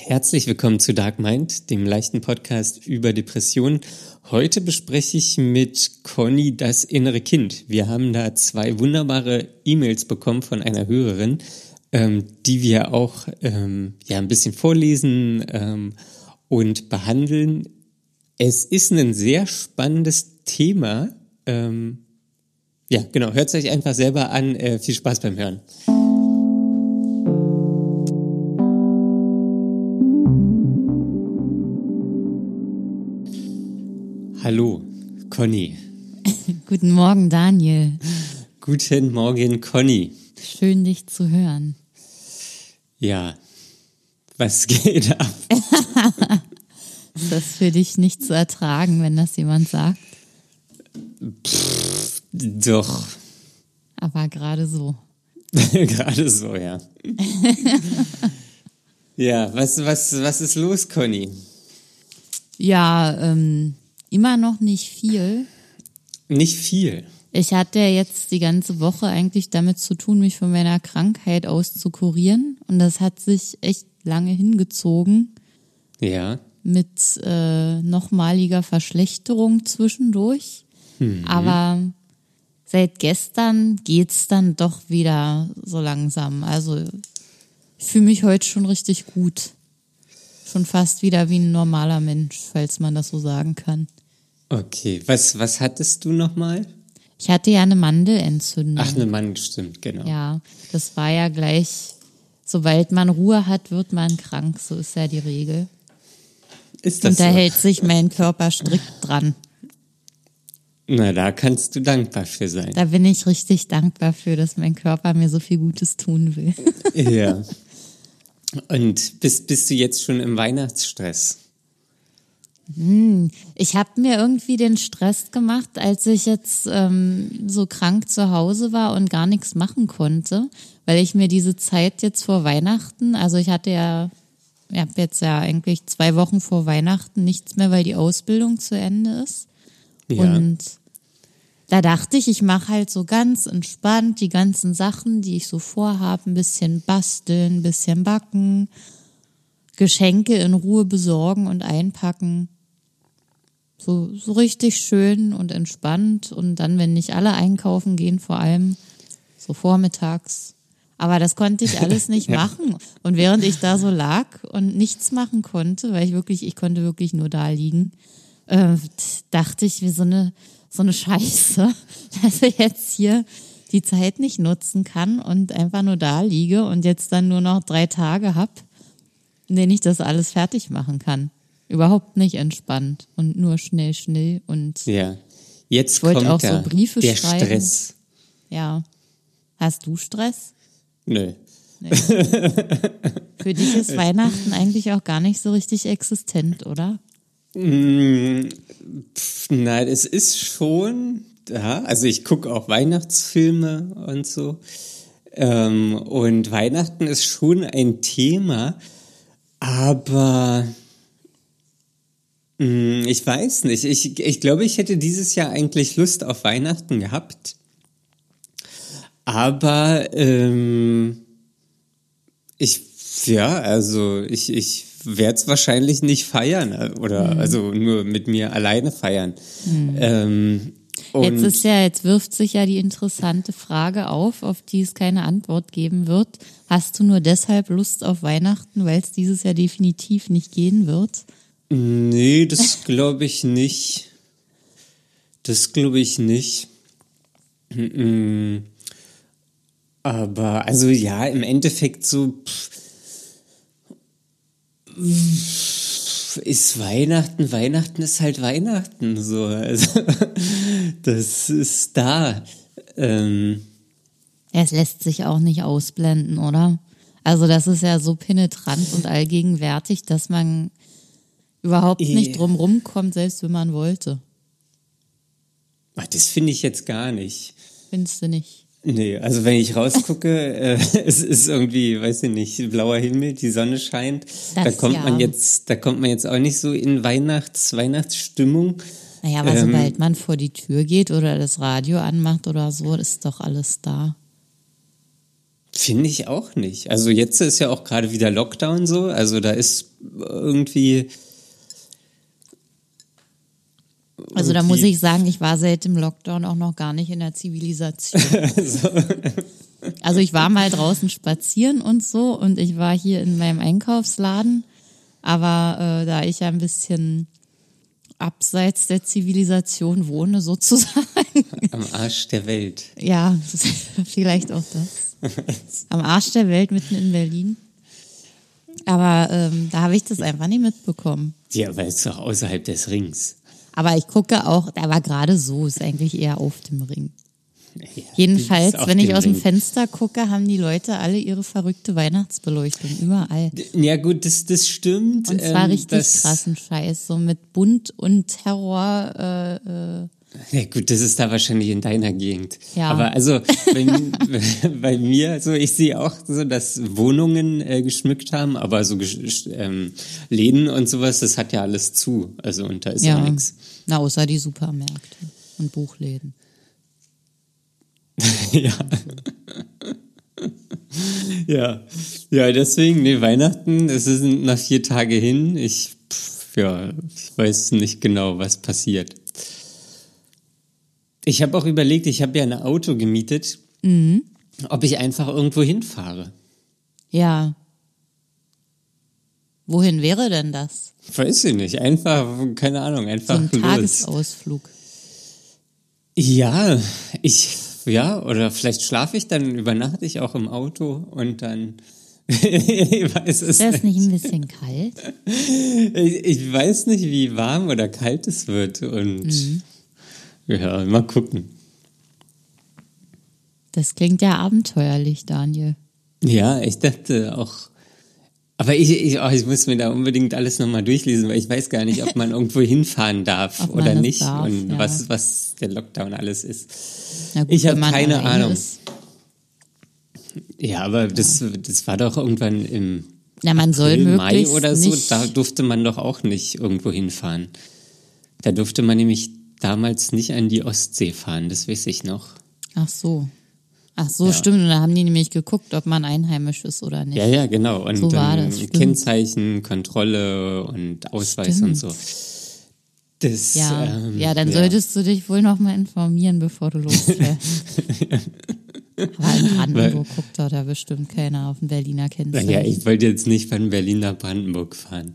Herzlich willkommen zu Dark Mind, dem leichten Podcast über Depressionen. Heute bespreche ich mit Conny das innere Kind. Wir haben da zwei wunderbare E-Mails bekommen von einer Hörerin, ähm, die wir auch ähm, ja ein bisschen vorlesen ähm, und behandeln. Es ist ein sehr spannendes Thema. Ähm, ja, genau. Hört es euch einfach selber an. Äh, viel Spaß beim Hören. Hallo, Conny. Guten Morgen, Daniel. Guten Morgen, Conny. Schön, dich zu hören. Ja, was geht ab? Ist das für dich nicht zu ertragen, wenn das jemand sagt? Pff, doch. Aber gerade so. gerade so, ja. ja, was, was, was ist los, Conny? Ja, ähm, immer noch nicht viel. Nicht viel. Ich hatte jetzt die ganze Woche eigentlich damit zu tun, mich von meiner Krankheit auszukurieren. Und das hat sich echt lange hingezogen. Ja. Mit äh, nochmaliger Verschlechterung zwischendurch. Mhm. Aber seit gestern geht's dann doch wieder so langsam. Also ich fühle mich heute schon richtig gut. Schon fast wieder wie ein normaler Mensch, falls man das so sagen kann. Okay, was, was hattest du nochmal? Ich hatte ja eine Mandelentzündung. Ach, eine Mandel, stimmt, genau. Ja, das war ja gleich, sobald man Ruhe hat, wird man krank, so ist ja die Regel. Ist das Und da so? hält sich mein Körper strikt dran. Na, da kannst du dankbar für sein. Da bin ich richtig dankbar für, dass mein Körper mir so viel Gutes tun will. ja. Und bist, bist du jetzt schon im Weihnachtsstress? Hm, ich habe mir irgendwie den Stress gemacht, als ich jetzt ähm, so krank zu Hause war und gar nichts machen konnte, weil ich mir diese Zeit jetzt vor Weihnachten, also ich hatte ja, ich habe jetzt ja eigentlich zwei Wochen vor Weihnachten nichts mehr, weil die Ausbildung zu Ende ist. Ja. Und da dachte ich, ich mache halt so ganz entspannt die ganzen Sachen, die ich so vorhabe, ein bisschen basteln, ein bisschen backen, Geschenke in Ruhe besorgen und einpacken. So, so richtig schön und entspannt. Und dann, wenn nicht alle einkaufen gehen, vor allem so vormittags. Aber das konnte ich alles nicht machen. Und während ich da so lag und nichts machen konnte, weil ich wirklich, ich konnte wirklich nur da liegen, äh, dachte ich, wie so eine, so eine Scheiße, dass ich jetzt hier die Zeit nicht nutzen kann und einfach nur da liege und jetzt dann nur noch drei Tage hab, in denen ich das alles fertig machen kann. Überhaupt nicht entspannt und nur schnell, schnell und Ja. Jetzt Ich wollte kommt auch so der, Briefe der schreiben. Stress. ja. Hast du Stress? Nö. Für dich ist Weihnachten eigentlich auch gar nicht so richtig existent, oder? Mm, pf, Nein, es ist schon da. Also ich gucke auch Weihnachtsfilme und so. Ähm, und Weihnachten ist schon ein Thema, aber mm, ich weiß nicht. Ich, ich glaube, ich hätte dieses Jahr eigentlich Lust auf Weihnachten gehabt. Aber ähm, ich, ja, also ich, ich werde es wahrscheinlich nicht feiern äh, oder also nur mit mir alleine feiern. Ähm, und Jetzt ist ja, jetzt wirft sich ja die interessante Frage auf, auf die es keine Antwort geben wird. Hast du nur deshalb Lust auf Weihnachten, weil es dieses Jahr definitiv nicht gehen wird? nee, das glaube ich nicht. Das glaube ich nicht. Aber also ja, im Endeffekt so pff, ist Weihnachten, Weihnachten ist halt Weihnachten so. Also das ist da. Ähm, Es lässt sich auch nicht ausblenden, oder? Also das ist ja so penetrant und allgegenwärtig, dass man überhaupt nicht drum rumkommt, selbst wenn man wollte. ach, das finde ich jetzt gar nicht. Findest du nicht? Nee, also wenn ich rausgucke, äh, es ist irgendwie, weiß ich nicht, blauer Himmel, die Sonne scheint. da Das kommt ja. man jetzt, da kommt man jetzt auch nicht so in Weihnachts, Weihnachtsstimmung. Naja, aber Ähm, sobald man vor die Tür geht oder das Radio anmacht oder so, ist doch alles da. Finde ich auch nicht. Also jetzt ist ja auch gerade wieder Lockdown so. Also da ist irgendwie. Also da muss ich sagen, ich war seit dem Lockdown auch noch gar nicht in der Zivilisation. so. Also ich war mal draußen spazieren und so und ich war hier in meinem Einkaufsladen, aber äh, da ich ja ein bisschen abseits der Zivilisation wohne, sozusagen. Am Arsch der Welt. Ja, vielleicht auch das. Am Arsch der Welt mitten in Berlin. Aber ähm, da habe ich das einfach nicht mitbekommen. Ja, weil es doch außerhalb des Rings. Aber ich gucke auch, da war gerade so, ist eigentlich eher auf dem Ring. Ja, Jedenfalls, wenn ich aus dem Fenster gucke, haben die Leute alle ihre verrückte Weihnachtsbeleuchtung überall. Ja gut, das, das stimmt. Und zwar ähm, richtig krassen Scheiß, so mit Bunt und Terror. Äh, äh. Ja gut, das ist da wahrscheinlich in deiner Gegend. Ja. Aber also bei, bei mir, also ich sehe auch so, dass Wohnungen äh, geschmückt haben, aber so ähm, Läden und sowas, das hat ja alles zu. Also und da ist ja, ja nichts. Na, außer die Supermärkte und Buchläden. ja. ja. Ja, deswegen, nee, Weihnachten, es sind noch vier Tage hin. Ich, pff, ja, ich weiß nicht genau, was passiert. Ich habe auch überlegt, ich habe ja ein Auto gemietet, mhm. ob ich einfach irgendwo hinfahre. Ja. Wohin wäre denn das? Weiß ich nicht. Einfach, keine Ahnung, einfach so ein los. Tagesausflug. Ja, ich ja, oder vielleicht schlafe ich dann, übernachte ich auch im Auto und dann. ich weiß es Wäre es nicht ein bisschen kalt? Ich, ich, weiß nicht, wie warm oder kalt es wird und mhm. Ja, mal gucken. Das klingt ja abenteuerlich, Daniel. Ja, ich dachte auch, aber ich, ich, oh, ich muss mir da unbedingt alles nochmal durchlesen, weil ich weiß gar nicht, ob man irgendwo hinfahren darf oder nicht darf, und ja. was, was der Lockdown alles ist. Gut, ich habe keine Ahnung. Ist. Ja, aber ja. Das, das war doch irgendwann im ja, man April, soll Mai oder so, da durfte man doch auch nicht irgendwo hinfahren. Da durfte man nämlich damals nicht an die Ostsee fahren, das weiß ich noch. Ach so. Ach so, ja. stimmt. Und da haben die nämlich geguckt, ob man einheimisch ist oder nicht. Ja, ja, genau. Und so war das, Kennzeichen, Kontrolle und Ausweis stimmt. und so. Das, ja, ähm, ja, dann ja. solltest du dich wohl noch mal informieren, bevor du losfährst. Aber in Brandenburg Weil, guckt da bestimmt keiner auf den Berliner Kennzeichen. Ja, ich wollte jetzt nicht von Berlin nach Brandenburg fahren.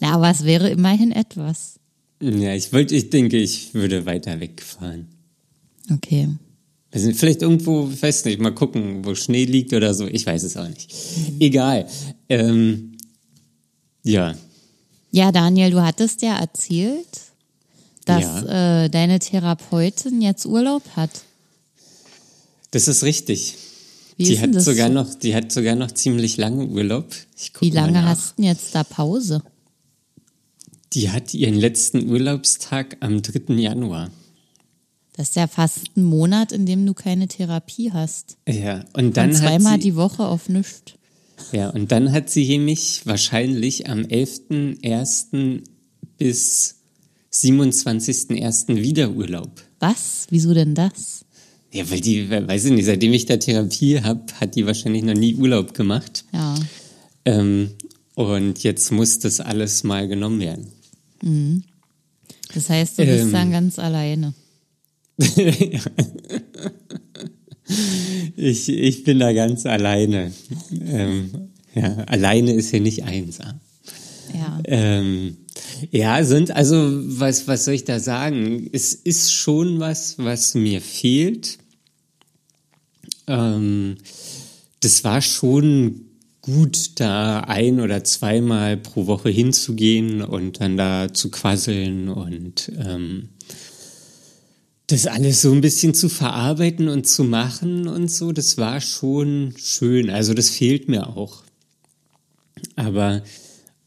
Na, aber es wäre immerhin etwas. Ja, ich wollte, ich denke, ich würde weiter wegfahren. Okay. Wir sind vielleicht irgendwo, ich weiß nicht, mal gucken, wo Schnee liegt oder so. Ich weiß es auch nicht. Mhm. Egal. Ähm, ja. Ja, Daniel, du hattest ja erzählt, dass ja. Äh, deine Therapeutin jetzt Urlaub hat. Das ist richtig. Wie die ist hat sogar so? noch, die hat sogar noch ziemlich lange Urlaub. Wie lange hast du jetzt da Pause? Die hat ihren letzten Urlaubstag am 3. Januar. Das ist ja fast ein Monat, in dem du keine Therapie hast. Ja, und dann. Und zweimal sie, die Woche auf nichts. Ja, und dann hat sie mich wahrscheinlich am 11.01. bis 27.01. wieder Urlaub. Was? Wieso denn das? Ja, weil die, weiß ich nicht, seitdem ich da Therapie habe, hat die wahrscheinlich noch nie Urlaub gemacht. Ja. Ähm, und jetzt muss das alles mal genommen werden. Mhm. Das heißt, du bist ähm, dann ganz alleine. ich, ich bin da ganz alleine. Ähm, ja, alleine ist hier nicht einsam. Ja. Ähm, ja, sind, also, was, was soll ich da sagen? Es ist schon was, was mir fehlt. Ähm, das war schon gut, da ein oder zweimal pro Woche hinzugehen und dann da zu quasseln und ähm, das alles so ein bisschen zu verarbeiten und zu machen und so, das war schon schön. Also das fehlt mir auch. Aber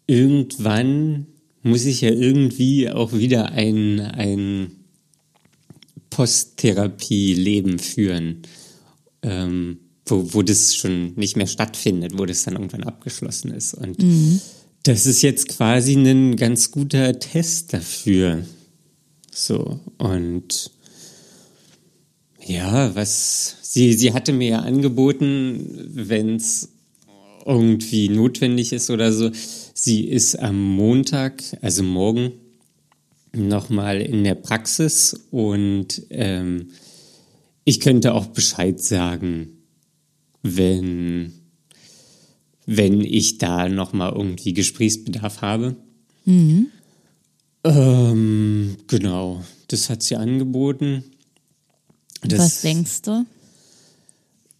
irgendwann muss ich ja irgendwie auch wieder ein, ein Posttherapie-Leben führen, ähm, wo, wo das schon nicht mehr stattfindet, wo das dann irgendwann abgeschlossen ist. Und mhm. das ist jetzt quasi ein ganz guter Test dafür. So, und Ja, was sie, sie hatte mir ja angeboten, wenn es irgendwie notwendig ist oder so. Sie ist am Montag, also morgen, nochmal in der Praxis und ähm, ich könnte auch Bescheid sagen, wenn, wenn ich da nochmal irgendwie Gesprächsbedarf habe. Mhm. Ähm, genau, das hat sie angeboten. Das, Was denkst du?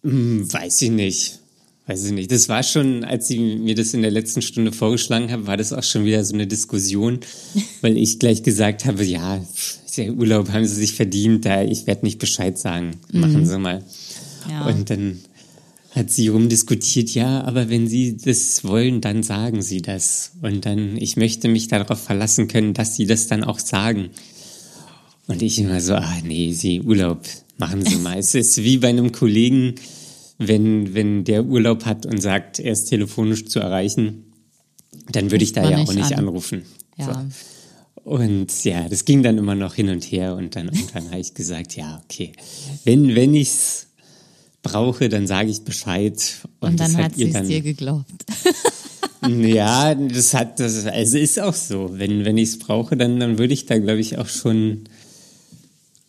Hm, weiß ich nicht. Weiß ich nicht. Das war schon, als sie mir das in der letzten Stunde vorgeschlagen haben, war das auch schon wieder so eine Diskussion, weil ich gleich gesagt habe, ja, der Urlaub haben sie sich verdient, da ich werde nicht Bescheid sagen. Machen mhm. sie mal. Ja. Und dann hat sie rumdiskutiert, ja, aber wenn Sie das wollen, dann sagen Sie das. Und dann, ich möchte mich darauf verlassen können, dass Sie das dann auch sagen. Und ich immer so, ah nee, Sie Urlaub, machen Sie mal. es ist wie bei einem Kollegen, wenn, wenn der Urlaub hat und sagt, er ist telefonisch zu erreichen, dann würde ich da ja auch nicht an. anrufen. Ja. So. Und ja, das ging dann immer noch hin und her und dann irgendwann habe ich gesagt, ja, okay, wenn, wenn ich es brauche, dann sage ich Bescheid. Und, und dann hat sie es dir geglaubt. ja, das hat, das, also ist auch so. Wenn, wenn ich es brauche, dann, dann würde ich da, glaube ich, auch schon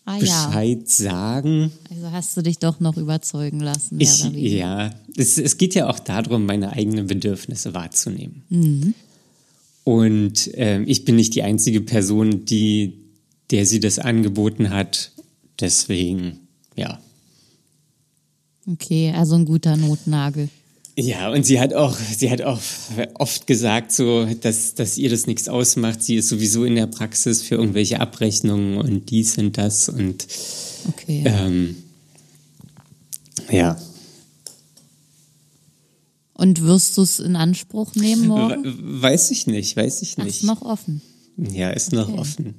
ah, Bescheid ja. sagen. Also hast du dich doch noch überzeugen lassen. Ich, ja, es, es geht ja auch darum, meine eigenen Bedürfnisse wahrzunehmen. Mhm. Und äh, ich bin nicht die einzige Person, die, der sie das angeboten hat. Deswegen, ja. Okay, also ein guter Notnagel. Ja, und sie hat auch, sie hat auch oft gesagt, so, dass, dass ihr das nichts ausmacht. Sie ist sowieso in der Praxis für irgendwelche Abrechnungen und dies und das und okay. ähm, ja. Und wirst du es in Anspruch nehmen morgen? Weiß ich nicht, weiß ich nicht. Ist noch offen. Ja, ist okay. noch offen.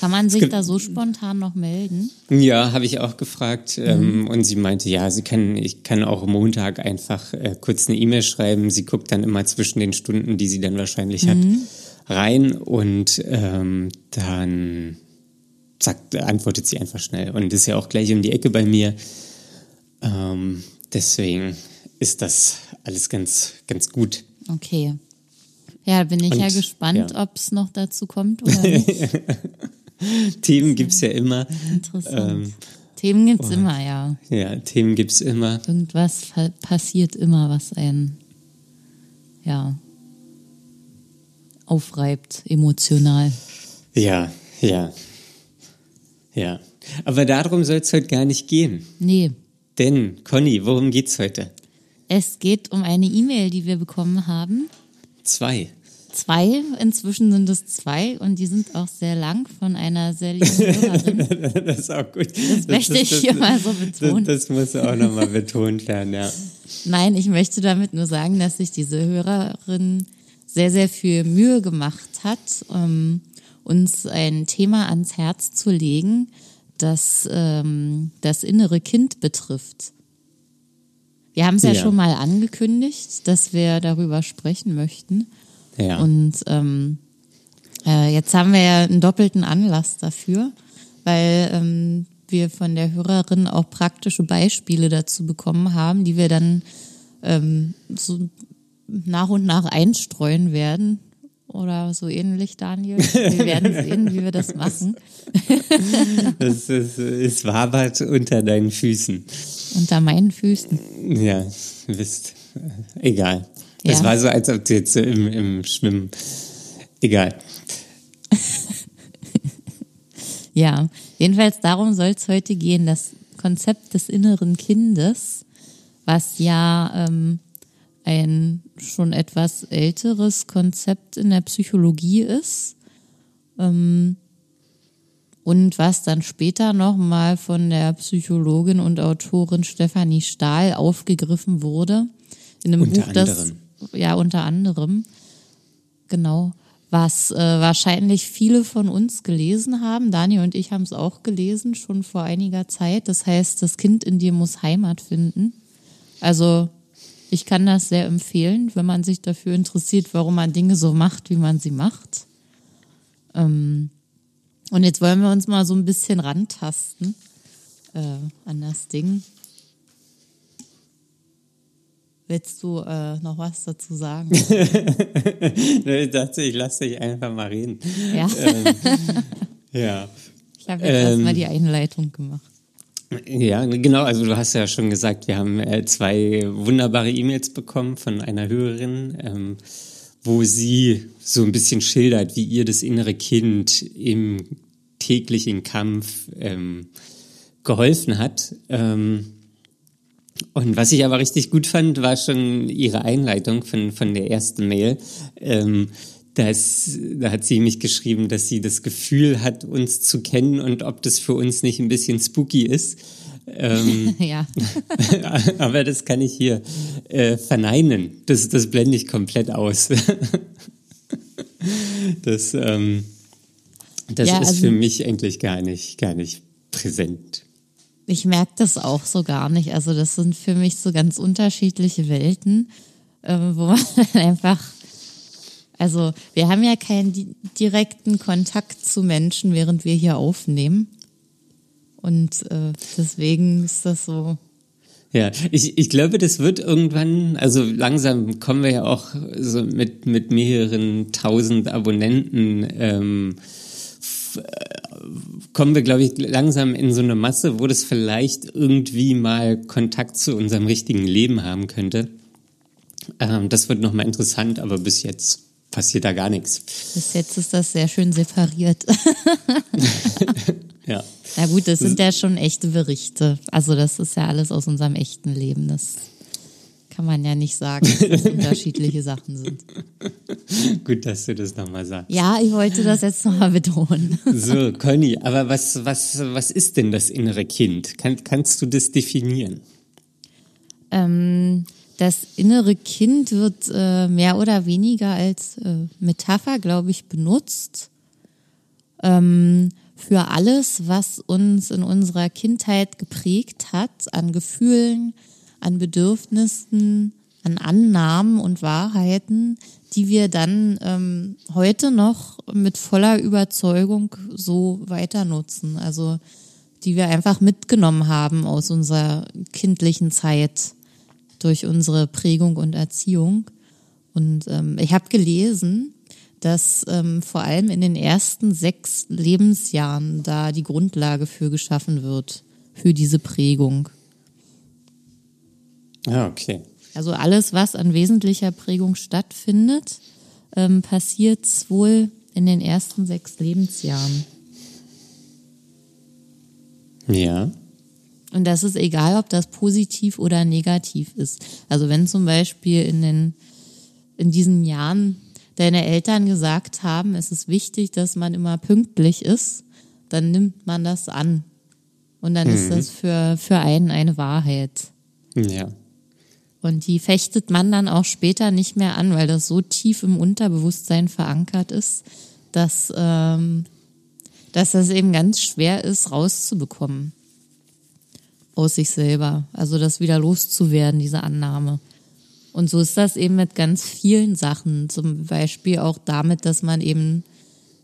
Kann man sich da so spontan noch melden? Ja, habe ich auch gefragt. Ähm, mhm. und sie meinte, ja, sie kann, ich kann auch Montag einfach äh, kurz eine E-Mail schreiben. Sie guckt dann immer zwischen den Stunden, die sie dann wahrscheinlich mhm. hat, rein und ähm, dann sagt, antwortet sie einfach schnell. Und ist ja auch gleich um die Ecke bei mir. Ähm, deswegen ist das alles ganz, ganz gut. Okay. Ja, bin ich und, ja gespannt, ja. ob es noch dazu kommt oder nicht. Themen gibt es ja immer. Interessant. Ähm, Themen gibt es immer, ja. Ja, Themen gibt es immer. Irgendwas passiert immer, was einen, ja, aufreibt, emotional. Ja, ja. Ja. Aber darum soll es heute gar nicht gehen. Nee. Denn, Conny, worum geht's heute? Es geht um eine E-Mail, die wir bekommen haben. Zwei zwei, inzwischen sind es zwei und die sind auch sehr lang von einer sehr lieben Hörerin. das ist auch gut. Das, das möchte ich das, hier mal so betonen. Das, das muss auch nochmal betont werden, ja. Nein, ich möchte damit nur sagen, dass sich diese Hörerin sehr, sehr viel Mühe gemacht hat, um uns ein Thema ans Herz zu legen, das ähm, das innere Kind betrifft. Wir haben es ja, ja schon mal angekündigt, dass wir darüber sprechen möchten. Ja. Und ähm, äh, jetzt haben wir ja einen doppelten Anlass dafür, weil ähm, wir von der Hörerin auch praktische Beispiele dazu bekommen haben, die wir dann ähm, so nach und nach einstreuen werden. Oder so ähnlich, Daniel. Wir werden sehen, wie wir das machen. Es, ist, es wabert unter deinen Füßen. Unter meinen Füßen. Ja, wisst. Egal. Ja. Es war so, als ob du jetzt im, im Schwimmen. Egal. ja, jedenfalls darum soll es heute gehen, das Konzept des inneren Kindes, was ja ähm, ein schon etwas älteres Konzept in der Psychologie ist. Ähm, und was dann später nochmal von der Psychologin und Autorin Stefanie Stahl aufgegriffen wurde. In einem Unter Buch, das anderem ja unter anderem. Genau. Was äh, wahrscheinlich viele von uns gelesen haben. Daniel und ich haben es auch gelesen, schon vor einiger Zeit. Das heißt, das Kind in dir muss Heimat finden. Also ich kann das sehr empfehlen, wenn man sich dafür interessiert, warum man Dinge so macht, wie man sie macht. Ähm, und jetzt wollen wir uns mal so ein bisschen rantasten. äh, an das Ding. Willst du äh, noch was dazu sagen? ich dachte, ich lasse dich einfach mal reden. Ja. Ähm, ja. Ich habe jetzt ähm, erstmal die Einleitung gemacht. Ja, genau. Also du hast ja schon gesagt, wir haben äh, zwei wunderbare E-Mails bekommen von einer Hörerin, ähm, wo sie so ein bisschen schildert, wie ihr das innere Kind im täglichen Kampf ähm, geholfen hat. Ähm, und was ich aber richtig gut fand, war schon ihre Einleitung von, von der ersten Mail. Ähm, das, da hat sie mich geschrieben, dass sie das Gefühl hat, uns zu kennen und ob das für uns nicht ein bisschen spooky ist. Ähm, ja. aber das kann ich hier äh, verneinen. Das, das blende ich komplett aus. das ähm, das ja, ist also, für mich eigentlich gar nicht, gar nicht präsent. Ich merke das auch so gar nicht. Also das sind für mich so ganz unterschiedliche Welten, äh, wo man einfach also wir haben ja keinen direkten Kontakt zu Menschen, während wir hier aufnehmen. Und äh, deswegen ist das so. Ja, ich, ich glaube, das wird irgendwann, also langsam kommen wir ja auch so mit, mit mehreren tausend Abonnenten, ähm, kommen wir, glaube ich, langsam in so eine Masse, wo das vielleicht irgendwie mal Kontakt zu unserem richtigen Leben haben könnte. Ähm, das wird nochmal interessant, aber bis jetzt passiert da gar nichts. Bis jetzt ist das sehr schön separiert. ja. Na gut, das sind ja schon echte Berichte. Also das ist ja alles aus unserem echten Leben. Das kann man ja nicht sagen, dass das unterschiedliche Sachen sind. Gut, dass du das nochmal sagst. Ja, ich wollte das jetzt nochmal betonen. So, Conny, aber was, was, was ist denn das innere Kind? Kann, kannst du das definieren? Ähm, das innere Kind wird äh, mehr oder weniger als äh, Metapher, glaube ich, benutzt ähm, für alles, was uns in unserer Kindheit geprägt hat, an Gefühlen, an Bedürfnissen, an Annahmen und Wahrheiten, die wir dann ähm, heute noch mit voller Überzeugung so weiter nutzen. Also die wir einfach mitgenommen haben aus unserer kindlichen Zeit durch unsere Prägung und Erziehung. Und ähm, ich habe gelesen, dass ähm, vor allem in den ersten sechs Lebensjahren da die Grundlage für geschaffen wird, für diese Prägung. Ja, okay. Also alles, was an wesentlicher Prägung stattfindet, ähm, passiert wohl in den ersten sechs Lebensjahren. Ja. Und das ist egal, ob das positiv oder negativ ist. Also wenn zum Beispiel in den, in diesen Jahren deine Eltern gesagt haben, es ist wichtig, dass man immer pünktlich ist, dann nimmt man das an. Und dann mhm. ist das für, für einen eine Wahrheit. Ja. Und die fechtet man dann auch später nicht mehr an, weil das so tief im Unterbewusstsein verankert ist, dass, ähm, dass das eben ganz schwer ist, rauszubekommen aus sich selber. Also das wieder loszuwerden, diese Annahme. Und so ist das eben mit ganz vielen Sachen. Zum Beispiel auch damit, dass man eben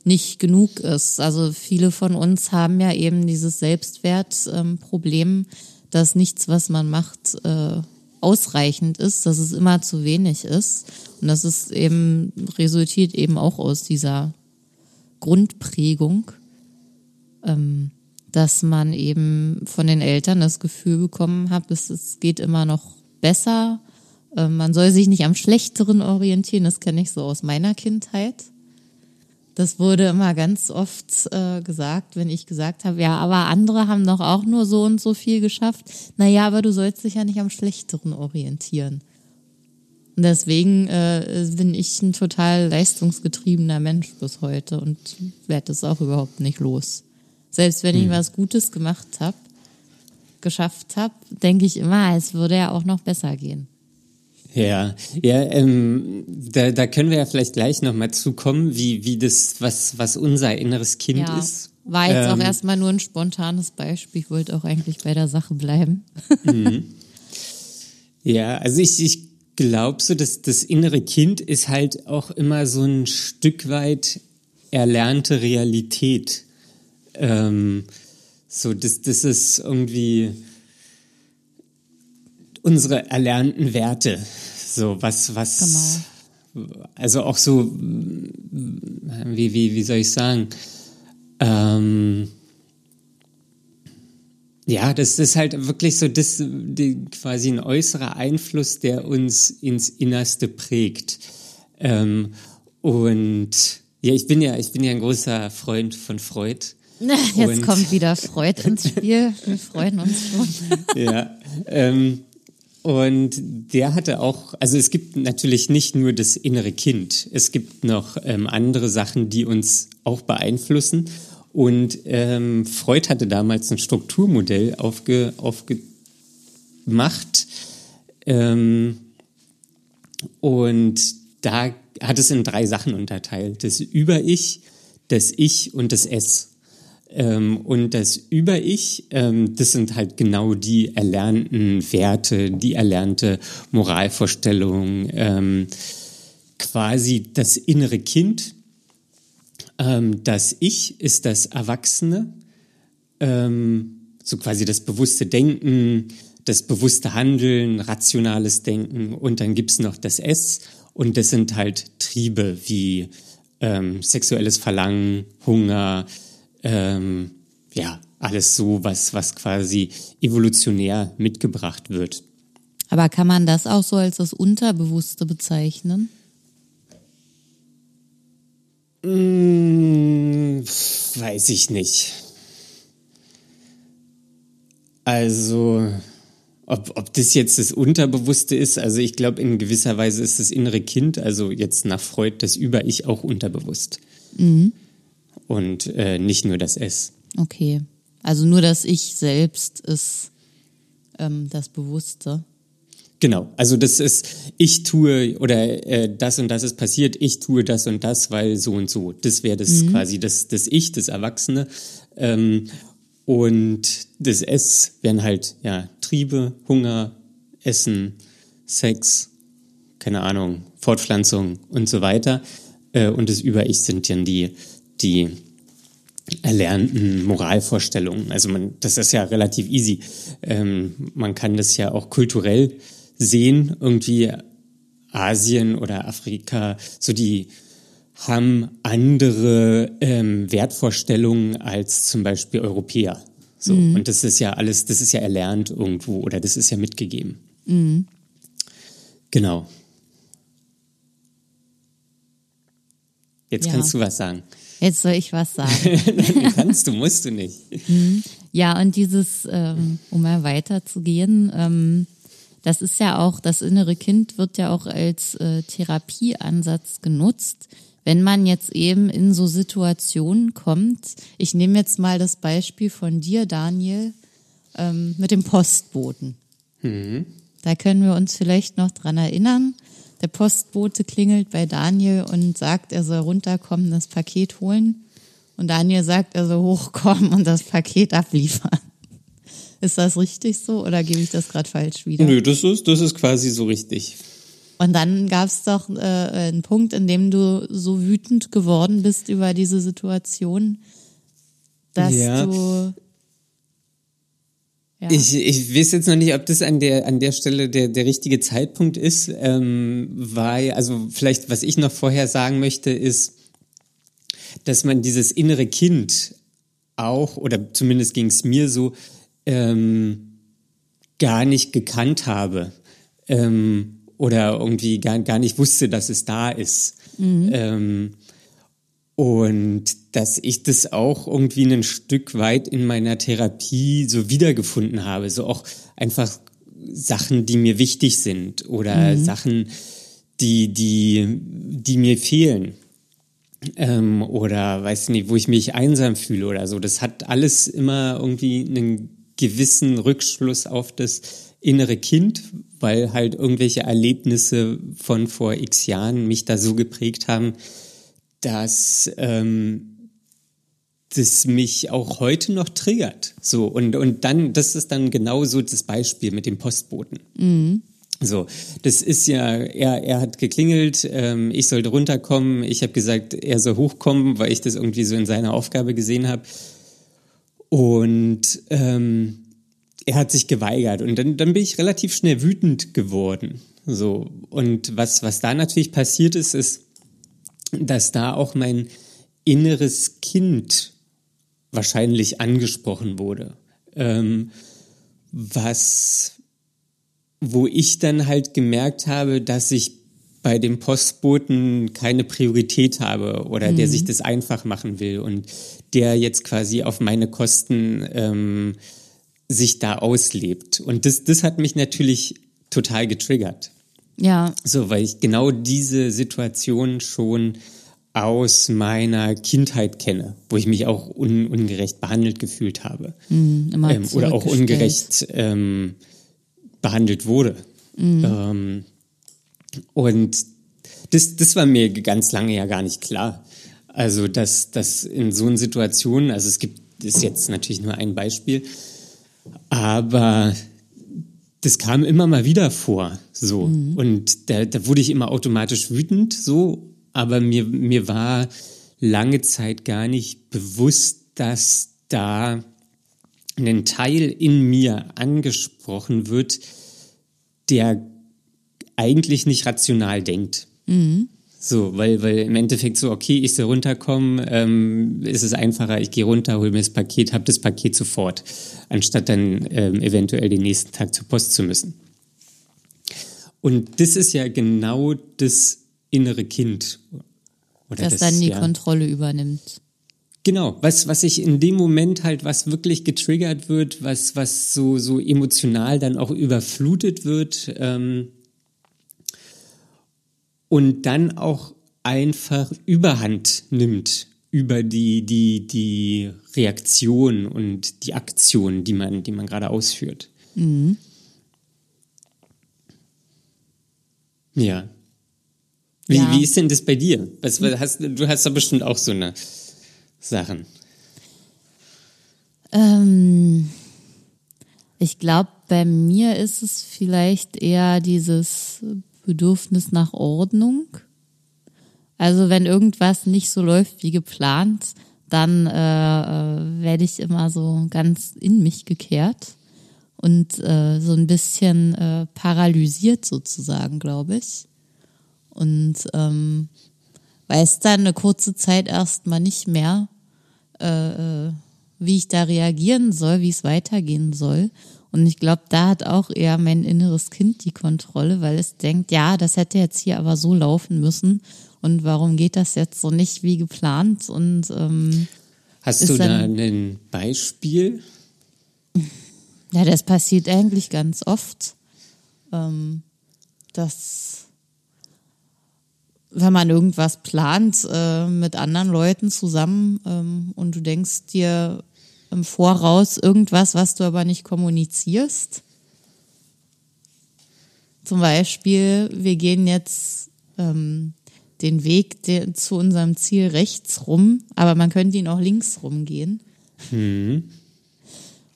nicht genug ist. Also viele von uns haben ja eben dieses Selbstwertproblem, ähm, dass nichts, was man macht, äh, ausreichend ist, dass es immer zu wenig ist. Und das ist eben, resultiert eben auch aus dieser Grundprägung. Ähm, dass man eben von den Eltern das Gefühl bekommen hat, es, es geht immer noch besser. Ähm, man soll sich nicht am Schlechteren orientieren, das kenne ich so aus meiner Kindheit. Das wurde immer ganz oft äh, gesagt, wenn ich gesagt habe, ja, aber andere haben doch auch nur so und so viel geschafft. Naja, aber du sollst dich ja nicht am Schlechteren orientieren. Und deswegen äh, bin ich ein total leistungsgetriebener Mensch bis heute und werde es auch überhaupt nicht los. Selbst wenn ich hm. was Gutes gemacht habe, geschafft habe, denke ich immer, es würde ja auch noch besser gehen. Ja, ja, ähm, da, da können wir ja vielleicht gleich nochmal zukommen, wie, wie das, was, was unser inneres Kind ja, ist. War jetzt ähm, auch erstmal nur ein spontanes Beispiel. Ich wollte auch eigentlich bei der Sache bleiben. Mhm. Ja, also ich, ich glaube so, dass das innere Kind ist halt auch immer so ein Stück weit erlernte Realität ähm, So, das, das ist irgendwie unsere erlernten Werte. So, was, was, genau. also auch so, wie, wie, wie soll ich sagen, ähm, ja, das ist halt wirklich so das, die, quasi ein äußerer Einfluss, der uns ins Innerste prägt. Ähm, und ja, ich bin ja, ich bin ja ein großer Freund von Freud. Jetzt und, kommt wieder Freud ins Spiel. Wir freuen uns schon. Ja. Ähm, und der hatte auch, also es gibt natürlich nicht nur das innere Kind, es gibt noch ähm, andere Sachen, die uns auch beeinflussen. Und ähm, Freud hatte damals ein Strukturmodell aufge, aufgemacht. Ähm, und da hat es in drei Sachen unterteilt. Das Über-Ich, das Ich und das Es. Ähm, und das Über-Ich, ähm, das sind halt genau die erlernten Werte, die erlernte Moralvorstellung, ähm, quasi das innere Kind, ähm, das Ich ist das Erwachsene, ähm, so quasi das bewusste Denken, das bewusste Handeln, rationales Denken. Und dann gibt's noch das S. Und das sind halt Triebe wie ähm, sexuelles Verlangen, Hunger, ähm, ja, alles so, was, was quasi evolutionär mitgebracht wird. Aber kann man das auch so als das Unterbewusste bezeichnen? Hm, weiß ich nicht. Also, ob, ob das jetzt das Unterbewusste ist, also ich glaube, in gewisser Weise ist das innere Kind, also jetzt nach Freud, das Über-Ich auch unterbewusst. Mhm. Und äh, nicht nur das S. Okay. Also nur das Ich selbst ist ähm, das Bewusste. Genau, also das ist, ich tue oder äh, das und das ist passiert, ich tue das und das, weil so und so. Das wäre das mhm. quasi das, das Ich, das Erwachsene. Ähm, und das S wären halt ja Triebe, Hunger, Essen, Sex, keine Ahnung, Fortpflanzung und so weiter. Äh, und das Über-Ich sind dann die, die erlernten Moralvorstellungen. Also man, das ist ja relativ easy. Ähm, man kann das ja auch kulturell sehen, irgendwie Asien oder Afrika, so die haben andere ähm, Wertvorstellungen als zum Beispiel Europäer. So. Mhm. Und das ist ja alles, das ist ja erlernt irgendwo oder das ist ja mitgegeben. Mhm. Genau. Jetzt ja. kannst du was sagen. Jetzt soll ich was sagen. kannst du, musst du nicht. Mhm. Ja, und dieses, ähm, um mal weiterzugehen, ähm, das ist ja auch, das innere Kind wird ja auch als äh, Therapieansatz genutzt. Wenn man jetzt eben in so Situationen kommt, ich nehme jetzt mal das Beispiel von dir, Daniel, ähm, mit dem Postboten. Mhm. Da können wir uns vielleicht noch dran erinnern. Der Postbote klingelt bei Daniel und sagt, er soll runterkommen, das Paket holen. Und Daniel sagt, er soll hochkommen und das Paket abliefern. Ist das richtig so oder gebe ich das gerade falsch wieder? Nö, das ist, das ist quasi so richtig. Und dann gab es doch äh, einen Punkt, in dem du so wütend geworden bist über diese Situation, dass ja. du ja. Ich, ich weiß jetzt noch nicht, ob das an der, an der Stelle der, der richtige Zeitpunkt ist, ähm, weil, also vielleicht, was ich noch vorher sagen möchte, ist, dass man dieses innere Kind auch, oder zumindest ging es mir so, ähm, gar nicht gekannt habe ähm, oder irgendwie gar, gar nicht wusste, dass es da ist. Mhm. Ähm, und dass ich das auch irgendwie ein Stück weit in meiner Therapie so wiedergefunden habe. So auch einfach Sachen, die mir wichtig sind oder mhm. Sachen, die, die, die mir fehlen. Ähm, oder weiß nicht, wo ich mich einsam fühle oder so. Das hat alles immer irgendwie einen gewissen Rückschluss auf das innere Kind, weil halt irgendwelche Erlebnisse von vor x Jahren mich da so geprägt haben, dass ähm, das mich auch heute noch triggert. So, und, und dann, das ist dann genau so das Beispiel mit dem Postboten. Mhm. So, das ist ja, er, er hat geklingelt, ähm, ich sollte runterkommen, ich habe gesagt, er soll hochkommen, weil ich das irgendwie so in seiner Aufgabe gesehen habe. Und ähm, er hat sich geweigert und dann, dann bin ich relativ schnell wütend geworden. So. Und was, was da natürlich passiert ist, ist, dass da auch mein inneres Kind wahrscheinlich angesprochen wurde. Ähm, was, wo ich dann halt gemerkt habe, dass ich bei dem Postboten keine Priorität habe oder mhm. der sich das einfach machen will und der jetzt quasi auf meine Kosten ähm, sich da auslebt. Und das, das hat mich natürlich total getriggert. Ja. So, weil ich genau diese Situation schon aus meiner Kindheit kenne, wo ich mich auch un ungerecht behandelt gefühlt habe. Mhm, ähm, oder auch ungerecht ähm, behandelt wurde. Mhm. Ähm, und das, das war mir ganz lange ja gar nicht klar. Also, dass, dass in so einer Situation, also es gibt, ist jetzt natürlich nur ein Beispiel, aber das kam immer mal wieder vor, so. Mhm. Und da, da wurde ich immer automatisch wütend, so. Aber mir, mir war lange Zeit gar nicht bewusst, dass da ein Teil in mir angesprochen wird, der eigentlich nicht rational denkt. Mhm. So, weil, weil im Endeffekt so, okay, ich soll runterkommen, ähm, ist es einfacher, ich gehe runter, hole mir das Paket, habe das Paket sofort, anstatt dann ähm, eventuell den nächsten Tag zur Post zu müssen. Und das ist ja genau das innere Kind. Oder das, das dann die ja, Kontrolle übernimmt. Genau, was, was ich in dem Moment halt, was wirklich getriggert wird, was, was so, so emotional dann auch überflutet wird, ähm, und dann auch einfach Überhand nimmt über die, die, die Reaktion und die Aktion, die man, die man gerade ausführt. Mhm. Ja. Wie, ja. wie ist denn das bei dir? Was, hast, du hast doch bestimmt auch so eine Sachen. Ähm, ich glaube, bei mir ist es vielleicht eher dieses Bedürfnis nach Ordnung. Also wenn irgendwas nicht so läuft wie geplant, dann äh, äh, werde ich immer so ganz in mich gekehrt und äh, so ein bisschen äh, paralysiert sozusagen, glaube ich. Und ähm, weiß dann eine kurze Zeit erstmal nicht mehr, äh, äh, wie ich da reagieren soll, wie es weitergehen soll. Und ich glaube, da hat auch eher mein inneres Kind die Kontrolle, weil es denkt, ja, das hätte jetzt hier aber so laufen müssen. Und warum geht das jetzt so nicht wie geplant? Und ähm, hast du da ein Beispiel? Ja, das passiert eigentlich ganz oft, ähm, dass wenn man irgendwas plant äh, mit anderen Leuten zusammen ähm, und du denkst dir, im Voraus irgendwas, was du aber nicht kommunizierst. Zum Beispiel, wir gehen jetzt ähm, den Weg de zu unserem Ziel rechts rum, aber man könnte ihn auch links rumgehen. Mhm.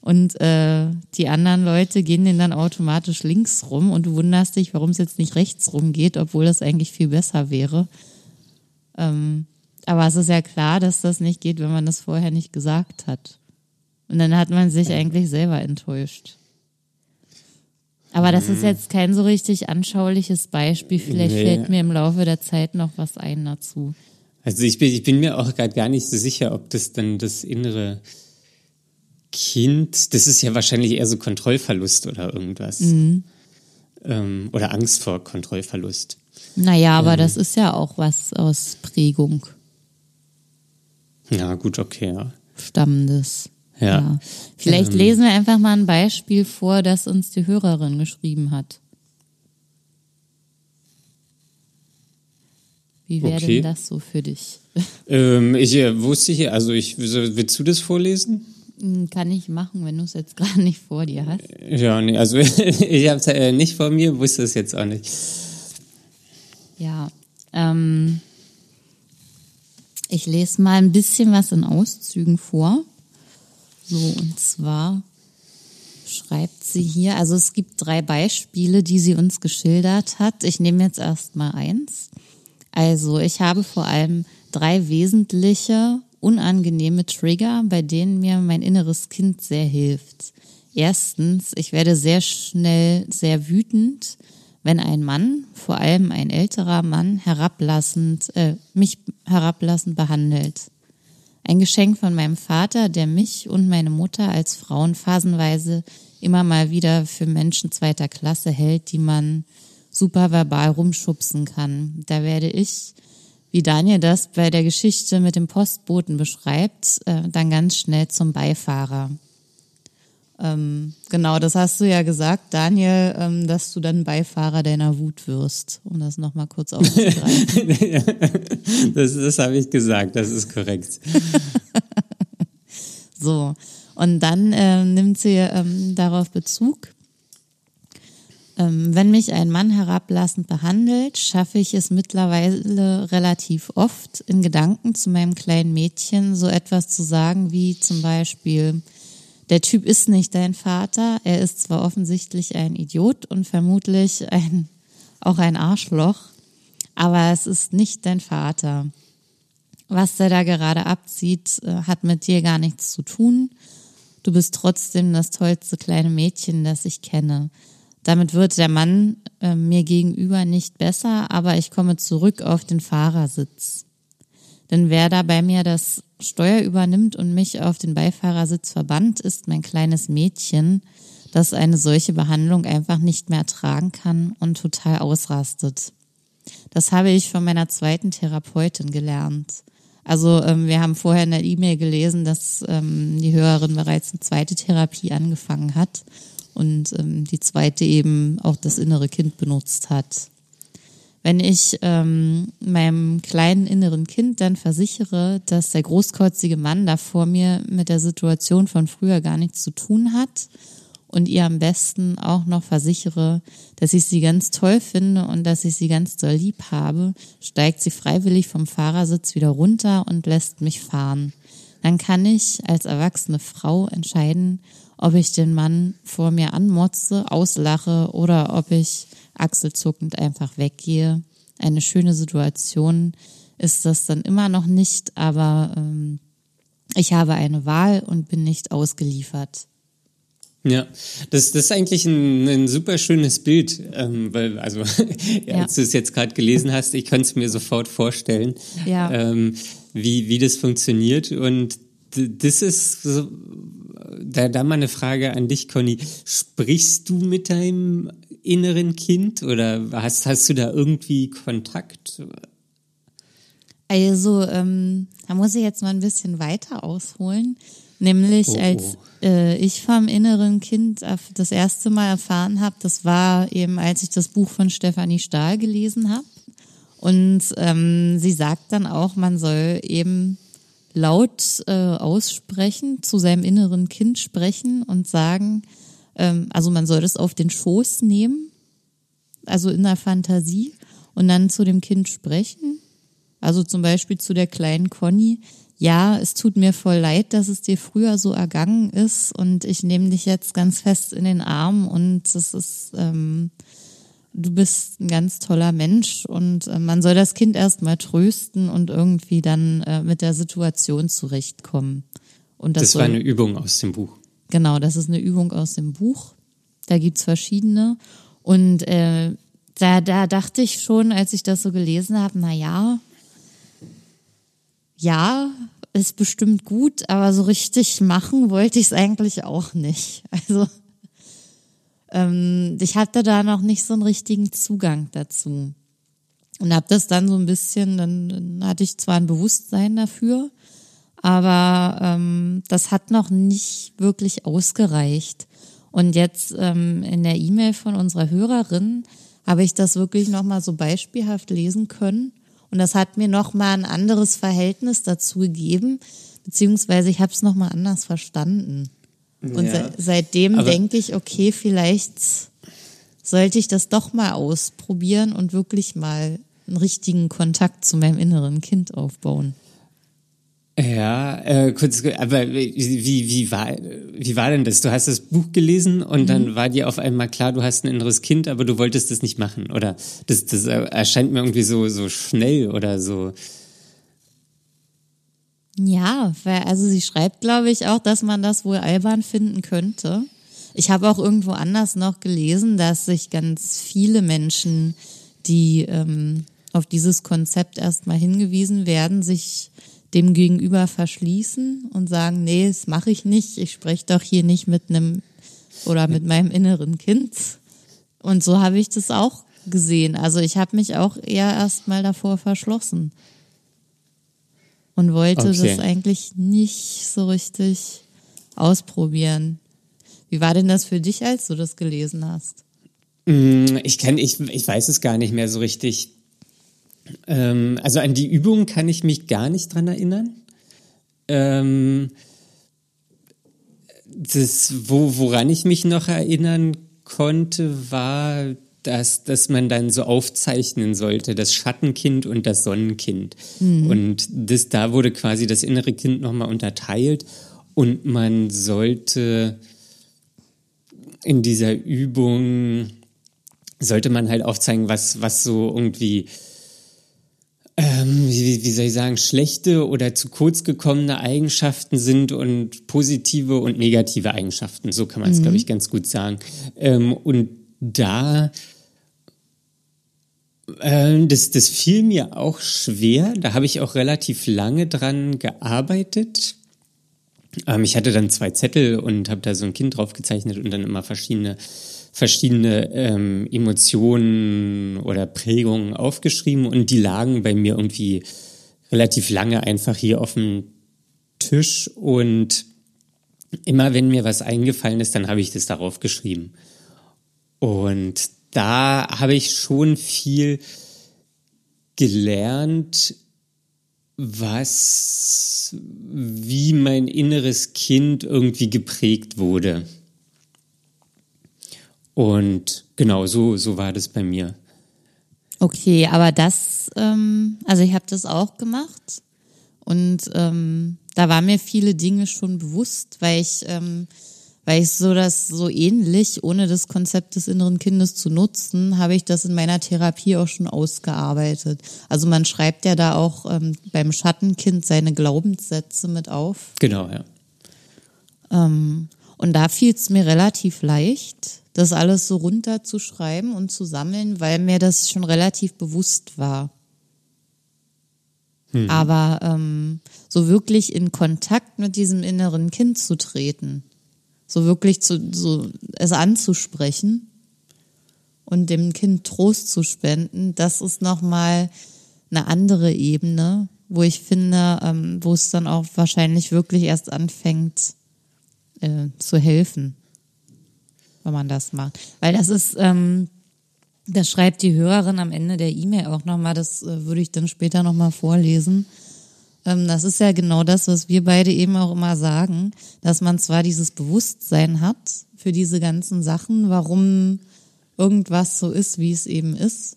Und äh, die anderen Leute gehen den dann automatisch links rum und du wunderst dich, warum es jetzt nicht rechts rum geht, obwohl das eigentlich viel besser wäre. Ähm, aber es ist ja klar, dass das nicht geht, wenn man das vorher nicht gesagt hat. Und dann hat man sich eigentlich selber enttäuscht. Aber das ist mhm. jetzt kein so richtig anschauliches Beispiel. Vielleicht nee. fällt mir im Laufe der Zeit noch was ein dazu. Also ich bin, ich bin mir auch gerade gar nicht so sicher, ob das dann das innere Kind, das ist ja wahrscheinlich eher so Kontrollverlust oder irgendwas. Mhm. Ähm, oder Angst vor Kontrollverlust. Naja, aber ähm. das ist ja auch was aus Prägung. Ja, gut, okay, ja. Stammendes. Ja. ja. Vielleicht ähm, lesen wir einfach mal ein Beispiel vor, das uns die Hörerin geschrieben hat. Wie wäre okay. denn das so für dich? Ähm, ich äh, wusste hier, also ich, willst du das vorlesen? Hm, kann ich machen, wenn du es jetzt gerade nicht vor dir hast. Ja, nee, also ich habe es äh, nicht vor mir, wusste es jetzt auch nicht. Ja, ähm, ich lese mal ein bisschen was in Auszügen vor. So, und zwar schreibt sie hier, also es gibt drei Beispiele, die sie uns geschildert hat. Ich nehme jetzt erst mal eins. Also ich habe vor allem drei wesentliche unangenehme Trigger, bei denen mir mein inneres Kind sehr hilft. Erstens, ich werde sehr schnell sehr wütend, wenn ein Mann, vor allem ein älterer Mann, herablassend, äh, mich herablassend behandelt. Ein Geschenk von meinem Vater, der mich und meine Mutter als Frauen phasenweise immer mal wieder für Menschen zweiter Klasse hält, die man super verbal rumschubsen kann. Da werde ich, wie Daniel das bei der Geschichte mit dem Postboten beschreibt, äh, dann ganz schnell zum Beifahrer. Ähm, genau, das hast du ja gesagt, Daniel, ähm, dass du dann Beifahrer deiner Wut wirst, um das nochmal kurz aufzugreifen. das das habe ich gesagt, das ist korrekt. so, und dann äh, nimmt sie ähm, darauf Bezug. Ähm, wenn mich ein Mann herablassend behandelt, schaffe ich es mittlerweile relativ oft, in Gedanken zu meinem kleinen Mädchen so etwas zu sagen wie zum Beispiel, der Typ ist nicht dein Vater, er ist zwar offensichtlich ein Idiot und vermutlich ein, auch ein Arschloch, aber es ist nicht dein Vater. Was der da gerade abzieht, äh, hat mit dir gar nichts zu tun. Du bist trotzdem das tollste kleine Mädchen, das ich kenne. Damit wird der Mann äh, mir gegenüber nicht besser, aber ich komme zurück auf den Fahrersitz. Denn wer da bei mir das Steuer übernimmt und mich auf den Beifahrersitz verbannt, ist mein kleines Mädchen, das eine solche Behandlung einfach nicht mehr ertragen kann und total ausrastet. Das habe ich von meiner zweiten Therapeutin gelernt. Also ähm, wir haben vorher in der E-Mail gelesen, dass ähm, die Hörerin bereits eine zweite Therapie angefangen hat und ähm, die zweite eben auch das innere Kind benutzt hat. Wenn ich ähm, meinem kleinen inneren Kind dann versichere, dass der großkotzige Mann da vor mir mit der Situation von früher gar nichts zu tun hat und ihr am besten auch noch versichere, dass ich sie ganz toll finde und dass ich sie ganz doll lieb habe, steigt sie freiwillig vom Fahrersitz wieder runter und lässt mich fahren. Dann kann ich als erwachsene Frau entscheiden, ob ich den Mann vor mir anmotze, auslache oder ob ich achselzuckend einfach weggehe. Eine schöne Situation ist das dann immer noch nicht, aber ähm, ich habe eine Wahl und bin nicht ausgeliefert. Ja, das, das ist eigentlich ein, ein super schönes Bild, ähm, weil, also, ja. als du es jetzt gerade gelesen hast, ich konnte es mir sofort vorstellen, ja. ähm, wie, wie das funktioniert. Und das ist so, da, da mal eine Frage an dich, Conny. Sprichst du mit deinem inneren Kind oder hast, hast du da irgendwie Kontakt? Also, ähm, da muss ich jetzt mal ein bisschen weiter ausholen. Nämlich oh, oh. als äh, ich vom inneren Kind das erste Mal erfahren habe, das war eben, als ich das Buch von Stefanie Stahl gelesen habe. Und ähm, sie sagt dann auch, man soll eben laut äh, aussprechen, zu seinem inneren Kind sprechen und sagen, ähm, also man soll das auf den Schoß nehmen, also in der Fantasie und dann zu dem Kind sprechen. Also zum Beispiel zu der kleinen Conny. Ja, es tut mir voll leid, dass es dir früher so ergangen ist und ich nehme dich jetzt ganz fest in den Arm und es ist ähm, du bist ein ganz toller Mensch und äh, man soll das Kind erstmal trösten und irgendwie dann äh, mit der Situation zurechtkommen. Und das, das war eine Übung aus dem Buch. Genau, das ist eine Übung aus dem Buch. Da gibt's verschiedene. Und äh, da, da dachte ich schon, als ich das so gelesen habe, na ja, ja, ist bestimmt gut, aber so richtig machen wollte ich es eigentlich auch nicht. Also ähm, ich hatte da noch nicht so einen richtigen Zugang dazu. Und habe das dann so ein bisschen, dann, dann hatte ich zwar ein Bewusstsein dafür, aber ähm, das hat noch nicht wirklich ausgereicht. Und jetzt ähm, in der E-Mail von unserer Hörerin habe ich das wirklich nochmal so beispielhaft lesen können. Und das hat mir nochmal ein anderes Verhältnis dazu gegeben, beziehungsweise ich habe es nochmal anders verstanden. Und ja. se seitdem denke ich, okay, vielleicht sollte ich das doch mal ausprobieren und wirklich mal einen richtigen Kontakt zu meinem inneren Kind aufbauen. Ja, äh, kurz, aber wie, wie, war, wie war denn das? Du hast das Buch gelesen und mhm. dann war dir auf einmal klar, du hast ein inneres Kind, aber du wolltest das nicht machen. Oder das, das erscheint mir irgendwie so, so schnell oder so Ja, also sie schreibt, glaube ich, auch, dass man das wohl albern finden könnte. Ich habe auch irgendwo anders noch gelesen, dass sich ganz viele Menschen, die ähm, auf dieses Konzept erstmal hingewiesen werden, sich dem Gegenüber verschließen und sagen, nee, das mache ich nicht. Ich spreche doch hier nicht mit einem oder mit meinem inneren Kind. Und so habe ich das auch gesehen. Also ich habe mich auch eher erstmal davor verschlossen und wollte okay. das eigentlich nicht so richtig ausprobieren. Wie war denn das für dich, als du das gelesen hast? Mm, ich kann, ich, ich weiß es gar nicht mehr so richtig. Ähm, also an die Übung kann ich mich gar nicht dran erinnern. Ähm, das, wo, woran ich mich noch erinnern konnte, war, dass, dass man dann so aufzeichnen sollte, das Schattenkind und das Sonnenkind. Mhm. Und das, da wurde quasi das innere Kind nochmal unterteilt und man sollte in dieser Übung, sollte man halt aufzeigen, was, was so irgendwie ähm, wie, wie soll ich sagen, schlechte oder zu kurz gekommene Eigenschaften sind und positive und negative Eigenschaften. So kann man es, mhm. glaube ich, ganz gut sagen. Ähm, und da, äh, das, das fiel mir auch schwer. Da habe ich auch relativ lange dran gearbeitet. Ähm, ich hatte dann zwei Zettel und habe da so ein Kind drauf gezeichnet und dann immer verschiedene verschiedene ähm, Emotionen oder Prägungen aufgeschrieben und die lagen bei mir irgendwie relativ lange einfach hier auf dem Tisch und immer wenn mir was eingefallen ist, dann habe ich das darauf geschrieben. Und da habe ich schon viel gelernt, was, wie mein inneres Kind irgendwie geprägt wurde. Und genau so, so war das bei mir. Okay, aber das, ähm, also ich habe das auch gemacht und ähm, da waren mir viele Dinge schon bewusst, weil ich, ähm, weil ich so das so ähnlich, ohne das Konzept des inneren Kindes zu nutzen, habe ich das in meiner Therapie auch schon ausgearbeitet. Also man schreibt ja da auch ähm, beim Schattenkind seine Glaubenssätze mit auf. Genau, ja. Ähm, und da fiel es mir relativ leicht, das alles so runterzuschreiben und zu sammeln, weil mir das schon relativ bewusst war. Hm. Aber ähm, so wirklich in Kontakt mit diesem inneren Kind zu treten, so wirklich zu, so es anzusprechen und dem Kind Trost zu spenden, das ist nochmal eine andere Ebene, wo ich finde, ähm, wo es dann auch wahrscheinlich wirklich erst anfängt äh, zu helfen wenn man das macht. Weil das ist, ähm, das schreibt die Hörerin am Ende der E-Mail auch nochmal, das äh, würde ich dann später nochmal vorlesen. Ähm, das ist ja genau das, was wir beide eben auch immer sagen, dass man zwar dieses Bewusstsein hat für diese ganzen Sachen, warum irgendwas so ist, wie es eben ist